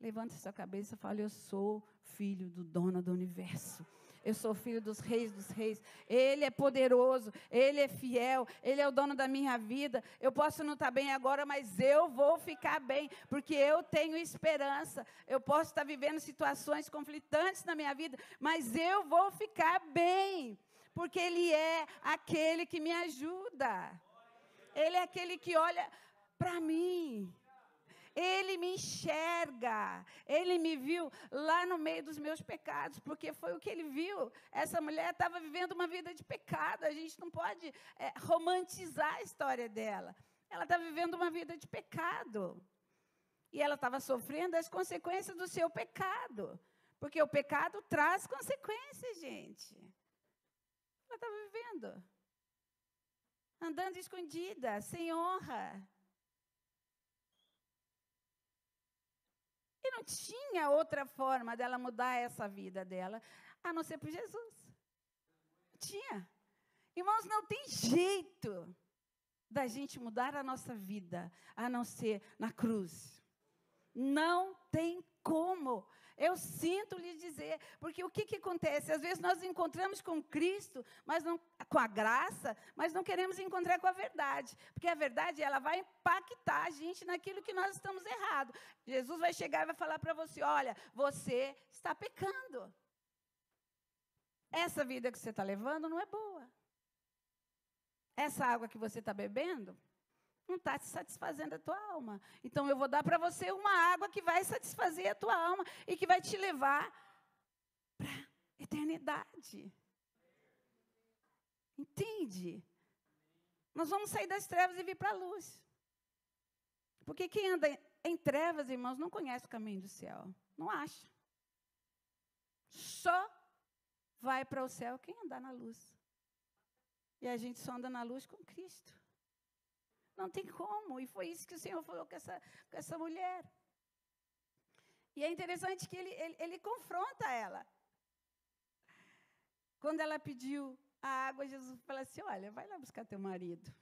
Levanta sua cabeça e fale: Eu sou filho do dono do universo. Eu sou filho dos reis dos reis. Ele é poderoso, ele é fiel, ele é o dono da minha vida. Eu posso não estar bem agora, mas eu vou ficar bem, porque eu tenho esperança. Eu posso estar vivendo situações conflitantes na minha vida, mas eu vou ficar bem, porque ele é aquele que me ajuda. Ele é aquele que olha para mim. Ele me enxerga. Ele me viu lá no meio dos meus pecados, porque foi o que ele viu. Essa mulher estava vivendo uma vida de pecado. A gente não pode é, romantizar a história dela. Ela estava vivendo uma vida de pecado. E ela estava sofrendo as consequências do seu pecado. Porque o pecado traz consequências, gente. Ela estava vivendo. Andando escondida, sem honra. E não tinha outra forma dela mudar essa vida dela, a não ser por Jesus. Não tinha. Irmãos, não tem jeito da gente mudar a nossa vida, a não ser na cruz. Não tem como. Eu sinto lhe dizer, porque o que, que acontece? Às vezes nós encontramos com Cristo, mas não com a graça, mas não queremos encontrar com a verdade, porque a verdade ela vai impactar a gente naquilo que nós estamos errado. Jesus vai chegar e vai falar para você: olha, você está pecando. Essa vida que você está levando não é boa. Essa água que você está bebendo não está te satisfazendo a tua alma. Então eu vou dar para você uma água que vai satisfazer a tua alma e que vai te levar para a eternidade. Entende? Nós vamos sair das trevas e vir para a luz. Porque quem anda em trevas, irmãos, não conhece o caminho do céu. Não acha. Só vai para o céu quem andar na luz. E a gente só anda na luz com Cristo. Não tem como. E foi isso que o Senhor falou com essa, com essa mulher. E é interessante que ele, ele, ele confronta ela. Quando ela pediu a água, Jesus falou assim: Olha, vai lá buscar teu marido.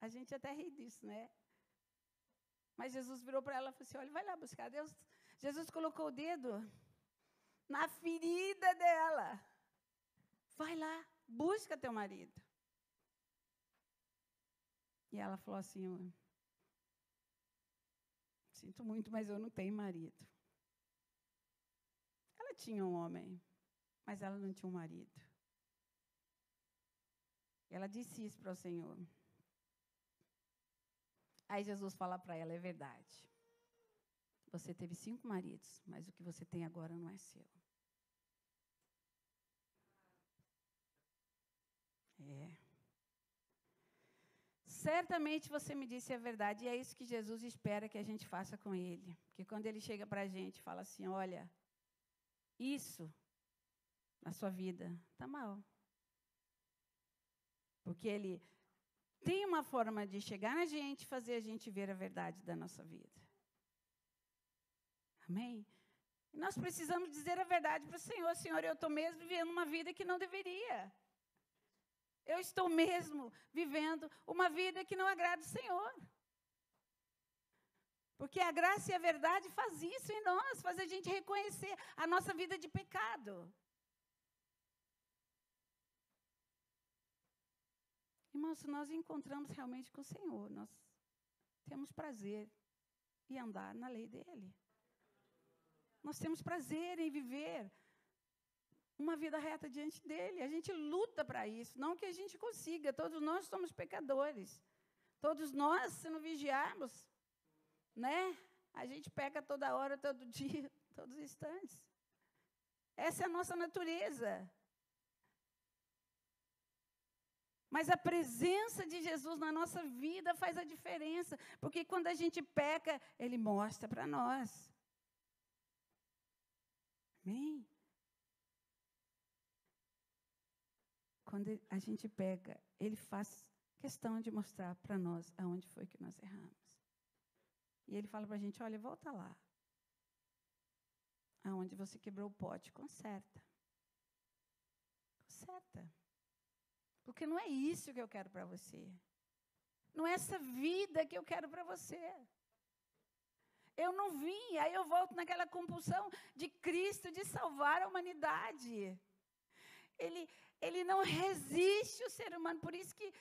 A gente até ri disso, né? Mas Jesus virou para ela e falou assim: Olha, vai lá buscar. Deus, Jesus colocou o dedo na ferida dela. Vai lá, busca teu marido. E ela falou assim: Sinto muito, mas eu não tenho marido. Ela tinha um homem, mas ela não tinha um marido. Ela disse isso para o Senhor. Aí Jesus fala para ela: é verdade. Você teve cinco maridos, mas o que você tem agora não é seu. É. Certamente você me disse a verdade, e é isso que Jesus espera que a gente faça com Ele. Porque quando Ele chega para a gente fala assim: olha, isso na sua vida está mal. Porque Ele tem uma forma de chegar na gente e fazer a gente ver a verdade da nossa vida. Amém? E nós precisamos dizer a verdade para o Senhor: Senhor, eu estou mesmo vivendo uma vida que não deveria. Eu estou mesmo vivendo uma vida que não agrada o Senhor. Porque a graça e a verdade faz isso em nós, faz a gente reconhecer a nossa vida de pecado. Irmãos, nós encontramos realmente com o Senhor, nós temos prazer em andar na lei dele. Nós temos prazer em viver uma vida reta diante dele. A gente luta para isso, não que a gente consiga. Todos nós somos pecadores. Todos nós, se não vigiarmos, né? A gente peca toda hora, todo *laughs* dia, todos os instantes. Essa é a nossa natureza. Mas a presença de Jesus na nossa vida faz a diferença, porque quando a gente peca, Ele mostra para nós. Amém? Quando a gente pega, ele faz questão de mostrar para nós aonde foi que nós erramos. E ele fala para a gente: olha, volta lá. Aonde você quebrou o pote, conserta. Conserta. Porque não é isso que eu quero para você. Não é essa vida que eu quero para você. Eu não vim, aí eu volto naquela compulsão de Cristo de salvar a humanidade. Ele, ele não resiste o ser humano, por isso que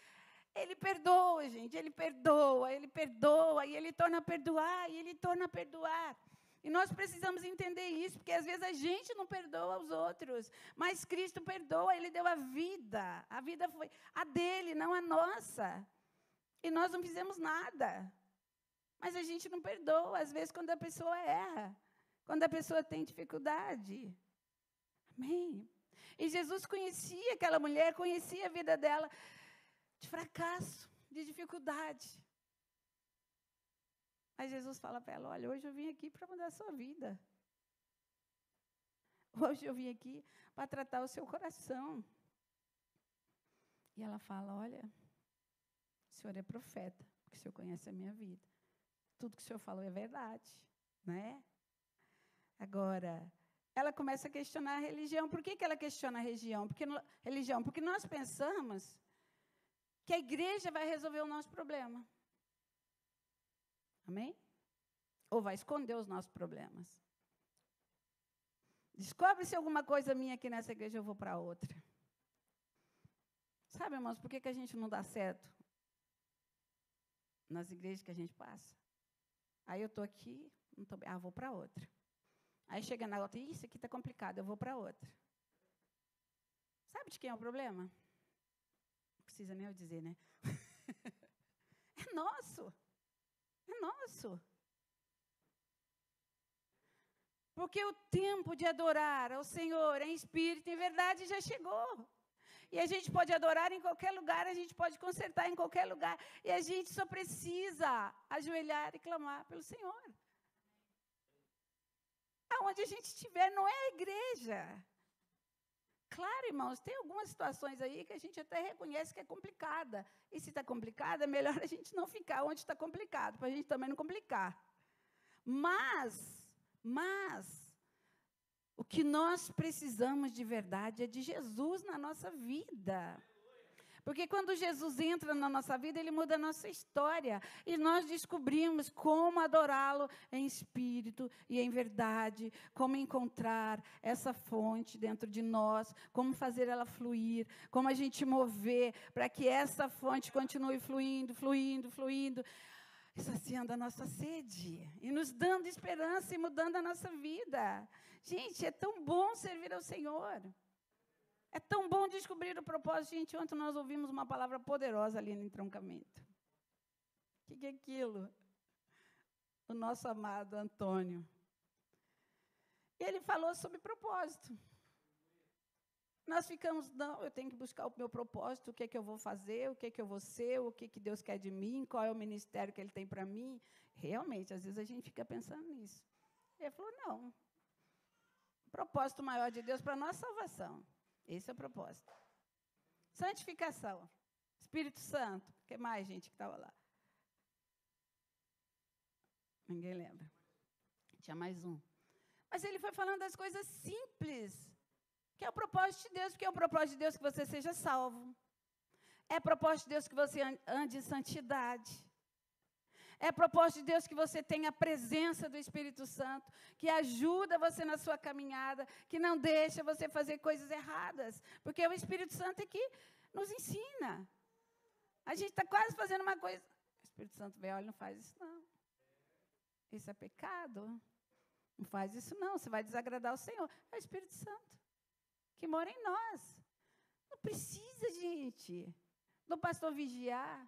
ele perdoa, gente, ele perdoa, ele perdoa, e ele torna a perdoar, e ele torna a perdoar. E nós precisamos entender isso, porque às vezes a gente não perdoa os outros, mas Cristo perdoa, ele deu a vida. A vida foi a dele, não a nossa. E nós não fizemos nada. Mas a gente não perdoa, às vezes, quando a pessoa erra, quando a pessoa tem dificuldade. Amém? E Jesus conhecia aquela mulher, conhecia a vida dela de fracasso, de dificuldade. Mas Jesus fala para ela: Olha, hoje eu vim aqui para mudar a sua vida. Hoje eu vim aqui para tratar o seu coração. E ela fala: Olha, o senhor é profeta, porque o senhor conhece a minha vida. Tudo que o senhor falou é verdade, né? Agora, ela começa a questionar a religião. Por que, que ela questiona a religião? Porque, religião? Porque nós pensamos que a igreja vai resolver o nosso problema. Amém? Ou vai esconder os nossos problemas. Descobre-se alguma coisa minha aqui nessa igreja, eu vou para outra. Sabe, irmãos, por que, que a gente não dá certo nas igrejas que a gente passa? Aí eu estou aqui, não tô, ah, vou para outra. Aí chega na outra, isso aqui está complicado, eu vou para outra. Sabe de quem é o problema? Não precisa nem eu dizer, né? *laughs* é nosso. É nosso. Porque o tempo de adorar ao Senhor em espírito em verdade já chegou. E a gente pode adorar em qualquer lugar, a gente pode consertar em qualquer lugar. E a gente só precisa ajoelhar e clamar pelo Senhor aonde a gente estiver, não é a igreja. Claro, irmãos, tem algumas situações aí que a gente até reconhece que é complicada. E se está complicada, é melhor *laughs* a gente não ficar onde está complicado, para a gente também não complicar. Mas, mas, o que nós precisamos de verdade é de Jesus na nossa vida. Porque quando Jesus entra na nossa vida, ele muda a nossa história. E nós descobrimos como adorá-lo em espírito e em verdade, como encontrar essa fonte dentro de nós, como fazer ela fluir, como a gente mover para que essa fonte continue fluindo, fluindo, fluindo saciando a nossa sede e nos dando esperança e mudando a nossa vida. Gente, é tão bom servir ao Senhor. É tão bom descobrir o propósito. Gente, ontem nós ouvimos uma palavra poderosa ali no entroncamento. O que, que é aquilo? O nosso amado Antônio. Ele falou sobre propósito. Nós ficamos, não, eu tenho que buscar o meu propósito, o que é que eu vou fazer, o que é que eu vou ser, o que, é que Deus quer de mim, qual é o ministério que Ele tem para mim. Realmente, às vezes a gente fica pensando nisso. Ele falou, não. O propósito maior de Deus para a nossa salvação. Esse é o propósito. Santificação. Espírito Santo. O que mais, gente, que estava lá? Ninguém lembra. Tinha mais um. Mas ele foi falando das coisas simples que é o propósito de Deus, porque é o propósito de Deus que você seja salvo. É propósito de Deus que você ande em santidade. É propósito de Deus que você tenha a presença do Espírito Santo, que ajuda você na sua caminhada, que não deixa você fazer coisas erradas. Porque o Espírito Santo é que nos ensina. A gente está quase fazendo uma coisa. O Espírito Santo vem, olha, não faz isso não. Isso é pecado. Não faz isso não, você vai desagradar o Senhor. É o Espírito Santo que mora em nós. Não precisa, gente, do pastor vigiar.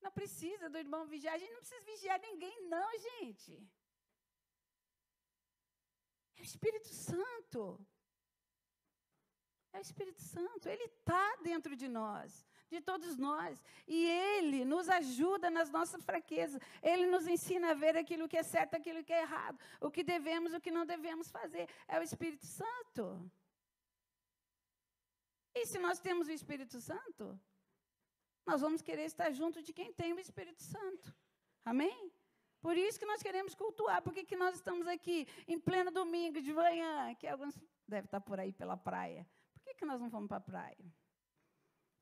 Não precisa do irmão vigiar. A gente não precisa vigiar ninguém, não, gente. É o Espírito Santo. É o Espírito Santo. Ele está dentro de nós, de todos nós. E Ele nos ajuda nas nossas fraquezas. Ele nos ensina a ver aquilo que é certo, aquilo que é errado. O que devemos, o que não devemos fazer. É o Espírito Santo. E se nós temos o Espírito Santo, nós vamos querer estar junto de quem tem o Espírito Santo. Amém? Por isso que nós queremos cultuar. Por que, que nós estamos aqui em pleno domingo de manhã? Que alguns devem estar por aí pela praia. Por que, que nós não vamos para a praia?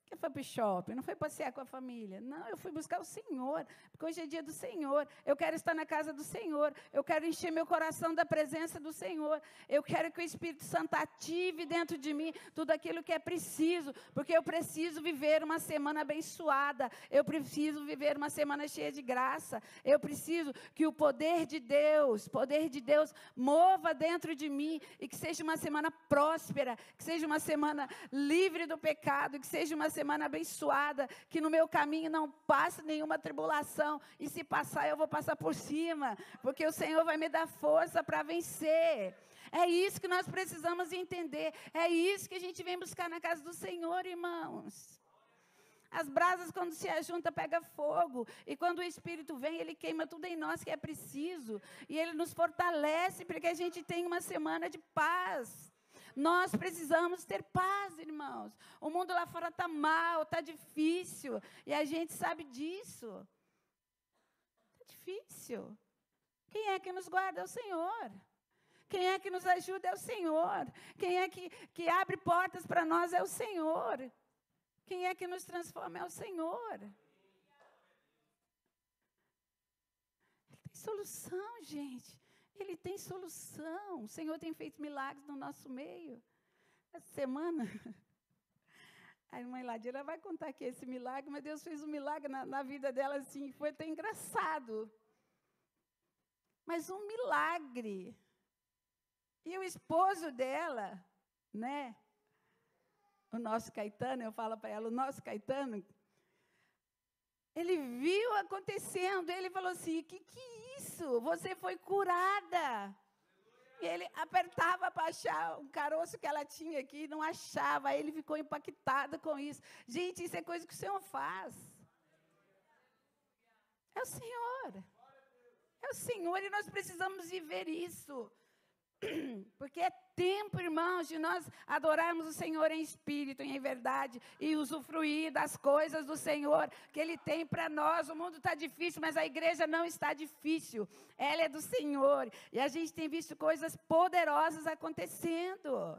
Que foi para o shopping, não foi passear com a família. Não, eu fui buscar o Senhor, porque hoje é dia do Senhor. Eu quero estar na casa do Senhor. Eu quero encher meu coração da presença do Senhor. Eu quero que o Espírito Santo ative dentro de mim tudo aquilo que é preciso, porque eu preciso viver uma semana abençoada. Eu preciso viver uma semana cheia de graça. Eu preciso que o poder de Deus, poder de Deus, mova dentro de mim e que seja uma semana próspera, que seja uma semana livre do pecado, que seja uma semana abençoada, que no meu caminho não passe nenhuma tribulação, e se passar, eu vou passar por cima, porque o Senhor vai me dar força para vencer. É isso que nós precisamos entender, é isso que a gente vem buscar na casa do Senhor, irmãos. As brasas, quando se ajunta, pega fogo. E quando o Espírito vem, ele queima tudo em nós que é preciso. E ele nos fortalece para que a gente tenha uma semana de paz. Nós precisamos ter paz, irmãos. O mundo lá fora está mal, está difícil. E a gente sabe disso. Está difícil. Quem é que nos guarda? É o Senhor. Quem é que nos ajuda? É o Senhor. Quem é que, que abre portas para nós? É o Senhor. Quem é que nos transforma? É o Senhor. Ele tem solução, gente. Ele tem solução. O Senhor tem feito milagres no nosso meio. Essa semana, *laughs* a irmã Ladira vai contar aqui esse milagre, mas Deus fez um milagre na, na vida dela, assim, foi até engraçado. Mas um milagre. E o esposo dela, né? O nosso Caetano, eu falo para ela, o nosso Caetano, ele viu acontecendo, ele falou assim: que que é isso? Você foi curada. E ele apertava para achar um caroço que ela tinha aqui, não achava. Aí ele ficou impactado com isso. Gente, isso é coisa que o Senhor faz. É o Senhor. É o Senhor e nós precisamos viver isso. *clears throat* Porque é tempo, irmãos, de nós adorarmos o Senhor em espírito e em verdade e usufruir das coisas do Senhor que Ele tem para nós. O mundo está difícil, mas a igreja não está difícil. Ela é do Senhor. E a gente tem visto coisas poderosas acontecendo.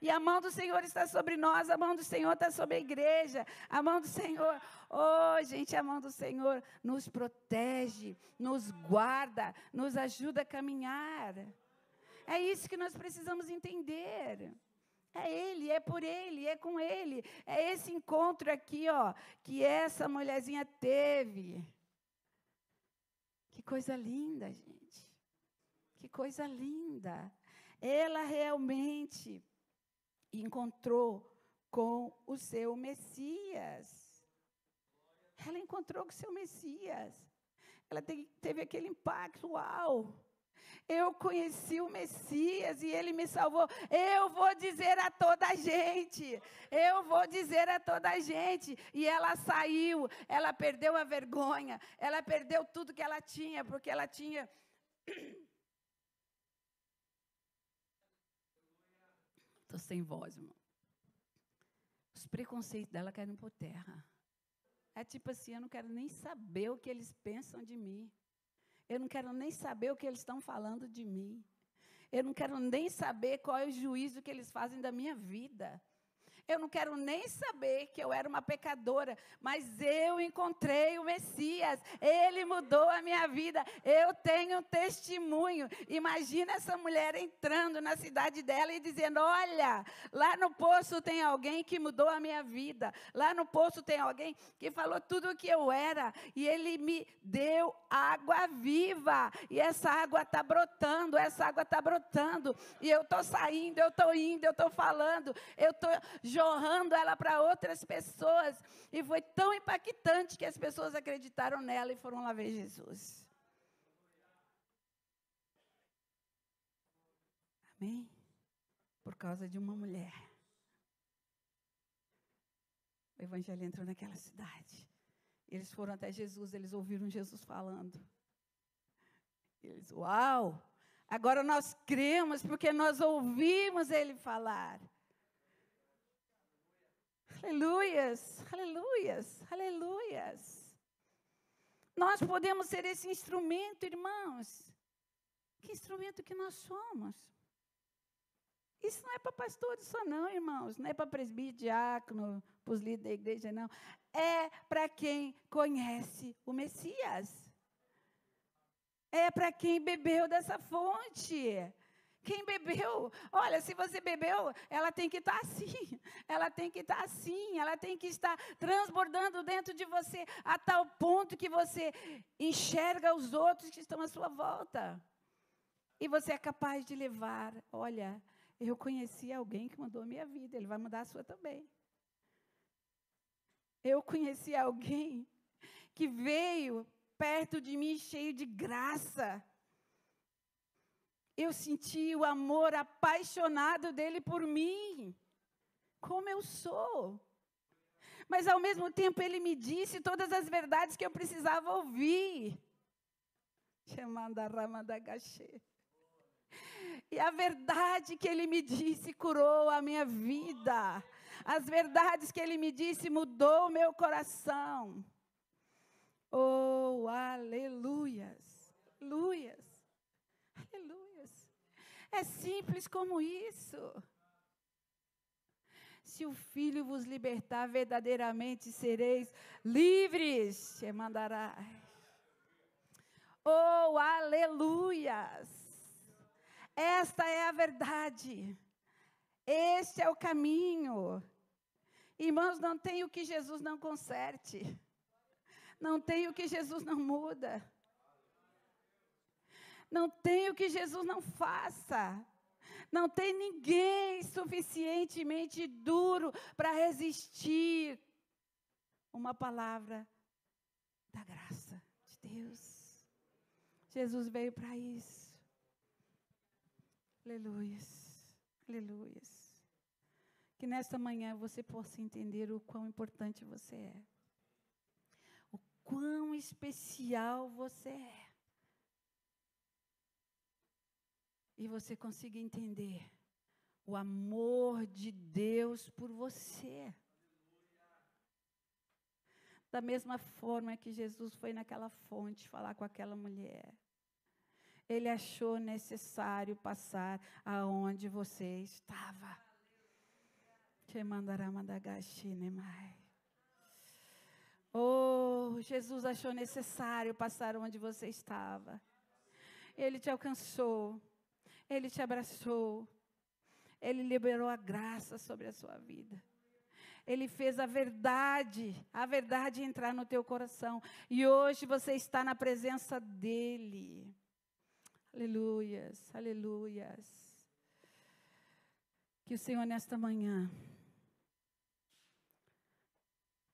E a mão do Senhor está sobre nós, a mão do Senhor está sobre a igreja, a mão do Senhor, oh gente, a mão do Senhor nos protege, nos guarda, nos ajuda a caminhar. É isso que nós precisamos entender. É Ele, é por Ele, é com Ele. É esse encontro aqui, ó, que essa mulherzinha teve. Que coisa linda, gente. Que coisa linda. Ela realmente encontrou com o seu Messias. Ela encontrou com o seu Messias. Ela teve aquele impacto, uau! Eu conheci o Messias e ele me salvou. Eu vou dizer a toda a gente. Eu vou dizer a toda a gente. E ela saiu, ela perdeu a vergonha, ela perdeu tudo que ela tinha, porque ela tinha. *coughs* Estou sem voz, irmão. Os preconceitos dela caíram por terra. É tipo assim: eu não quero nem saber o que eles pensam de mim. Eu não quero nem saber o que eles estão falando de mim. Eu não quero nem saber qual é o juízo que eles fazem da minha vida. Eu não quero nem saber que eu era uma pecadora, mas eu encontrei o Messias. Ele mudou a minha vida. Eu tenho um testemunho. Imagina essa mulher entrando na cidade dela e dizendo: Olha, lá no poço tem alguém que mudou a minha vida. Lá no poço tem alguém que falou tudo o que eu era. E ele me deu água viva. E essa água está brotando, essa água está brotando. E eu estou saindo, eu estou indo, eu estou falando, eu estou jorrando ela para outras pessoas. E foi tão impactante que as pessoas acreditaram nela e foram lá ver Jesus. Amém? Por causa de uma mulher. O evangelho entrou naquela cidade. Eles foram até Jesus, eles ouviram Jesus falando. Eles, uau! Agora nós cremos porque nós ouvimos ele falar. Aleluias, aleluias, aleluias. Nós podemos ser esse instrumento, irmãos. Que instrumento que nós somos? Isso não é para pastores só, não, irmãos. Não é para presbítero, diácono, para os líderes da igreja, não. É para quem conhece o Messias. É para quem bebeu dessa fonte. Quem bebeu, olha, se você bebeu, ela tem que estar assim, *laughs* ela tem que estar assim, ela tem que estar transbordando dentro de você, a tal ponto que você enxerga os outros que estão à sua volta. E você é capaz de levar, olha, eu conheci alguém que mudou a minha vida, ele vai mudar a sua também. Eu conheci alguém que veio perto de mim cheio de graça eu senti o amor apaixonado dele por mim, como eu sou. Mas ao mesmo tempo ele me disse todas as verdades que eu precisava ouvir. Chamando a rama da gachê. E a verdade que ele me disse curou a minha vida. As verdades que ele me disse mudou o meu coração. Oh, aleluias. Aleluias. É simples como isso. Se o Filho vos libertar, verdadeiramente sereis livres. Te mandará. Oh, aleluias! Esta é a verdade. Este é o caminho. Irmãos, não tem o que Jesus não conserte. Não tem o que Jesus não muda. Não tem o que Jesus não faça. Não tem ninguém suficientemente duro para resistir uma palavra da graça de Deus. Jesus veio para isso. Aleluias. Aleluias. Que nesta manhã você possa entender o quão importante você é. O quão especial você é. E você consiga entender o amor de Deus por você. Da mesma forma que Jesus foi naquela fonte falar com aquela mulher. Ele achou necessário passar aonde você estava. Te mandará mai. Oh, Jesus achou necessário passar onde você estava. Ele te alcançou. Ele te abraçou. Ele liberou a graça sobre a sua vida. Ele fez a verdade, a verdade entrar no teu coração. E hoje você está na presença dEle. Aleluias, aleluias. Que o Senhor, nesta manhã,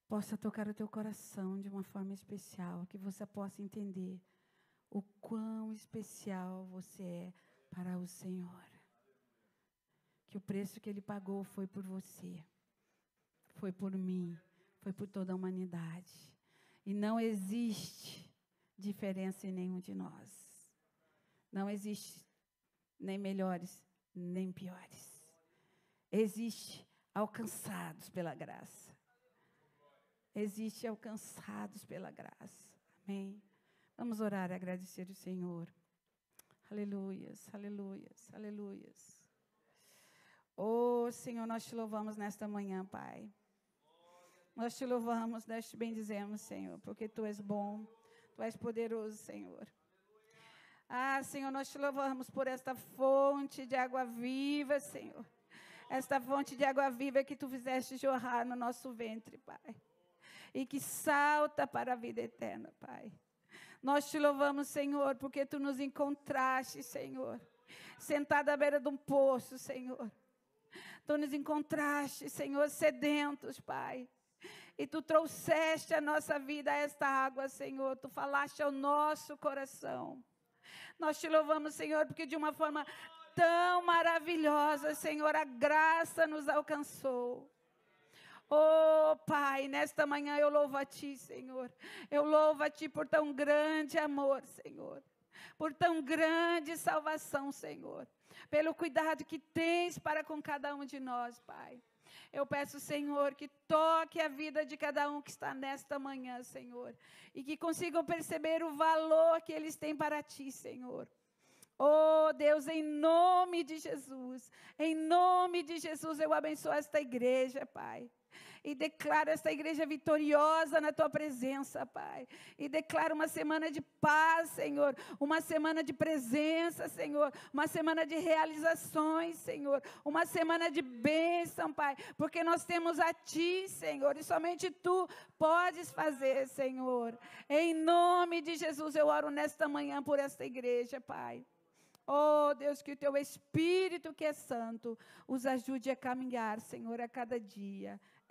possa tocar o teu coração de uma forma especial, que você possa entender o quão especial você é para o Senhor. Que o preço que Ele pagou foi por você, foi por mim, foi por toda a humanidade. E não existe diferença em nenhum de nós. Não existe nem melhores, nem piores. Existe alcançados pela graça. Existe alcançados pela graça. Amém. Vamos orar e agradecer o Senhor. Aleluias, aleluias, aleluias. Oh, Senhor, nós te louvamos nesta manhã, Pai. Nós te louvamos, nós te bendizemos, Senhor, porque tu és bom, tu és poderoso, Senhor. Ah, Senhor, nós te louvamos por esta fonte de água viva, Senhor. Esta fonte de água viva que tu fizeste jorrar no nosso ventre, Pai. E que salta para a vida eterna, Pai. Nós te louvamos, Senhor, porque tu nos encontraste, Senhor. Sentada à beira de um poço, Senhor. Tu nos encontraste, Senhor, sedentos, Pai. E tu trouxeste a nossa vida a esta água, Senhor. Tu falaste ao nosso coração. Nós te louvamos, Senhor, porque de uma forma tão maravilhosa, Senhor, a graça nos alcançou. Oh, Pai, nesta manhã eu louvo a Ti, Senhor. Eu louvo a Ti por tão grande amor, Senhor. Por tão grande salvação, Senhor. Pelo cuidado que tens para com cada um de nós, Pai. Eu peço, Senhor, que toque a vida de cada um que está nesta manhã, Senhor. E que consigam perceber o valor que eles têm para Ti, Senhor. Oh Deus, em nome de Jesus, em nome de Jesus, eu abençoo esta igreja, Pai. E declaro esta igreja vitoriosa na tua presença, Pai. E declaro uma semana de paz, Senhor. Uma semana de presença, Senhor. Uma semana de realizações, Senhor. Uma semana de bênção, Pai. Porque nós temos a Ti, Senhor. E somente Tu podes fazer, Senhor. Em nome de Jesus, eu oro nesta manhã por esta igreja, Pai. Oh, Deus, que o teu Espírito, que é santo, os ajude a caminhar, Senhor, a cada dia.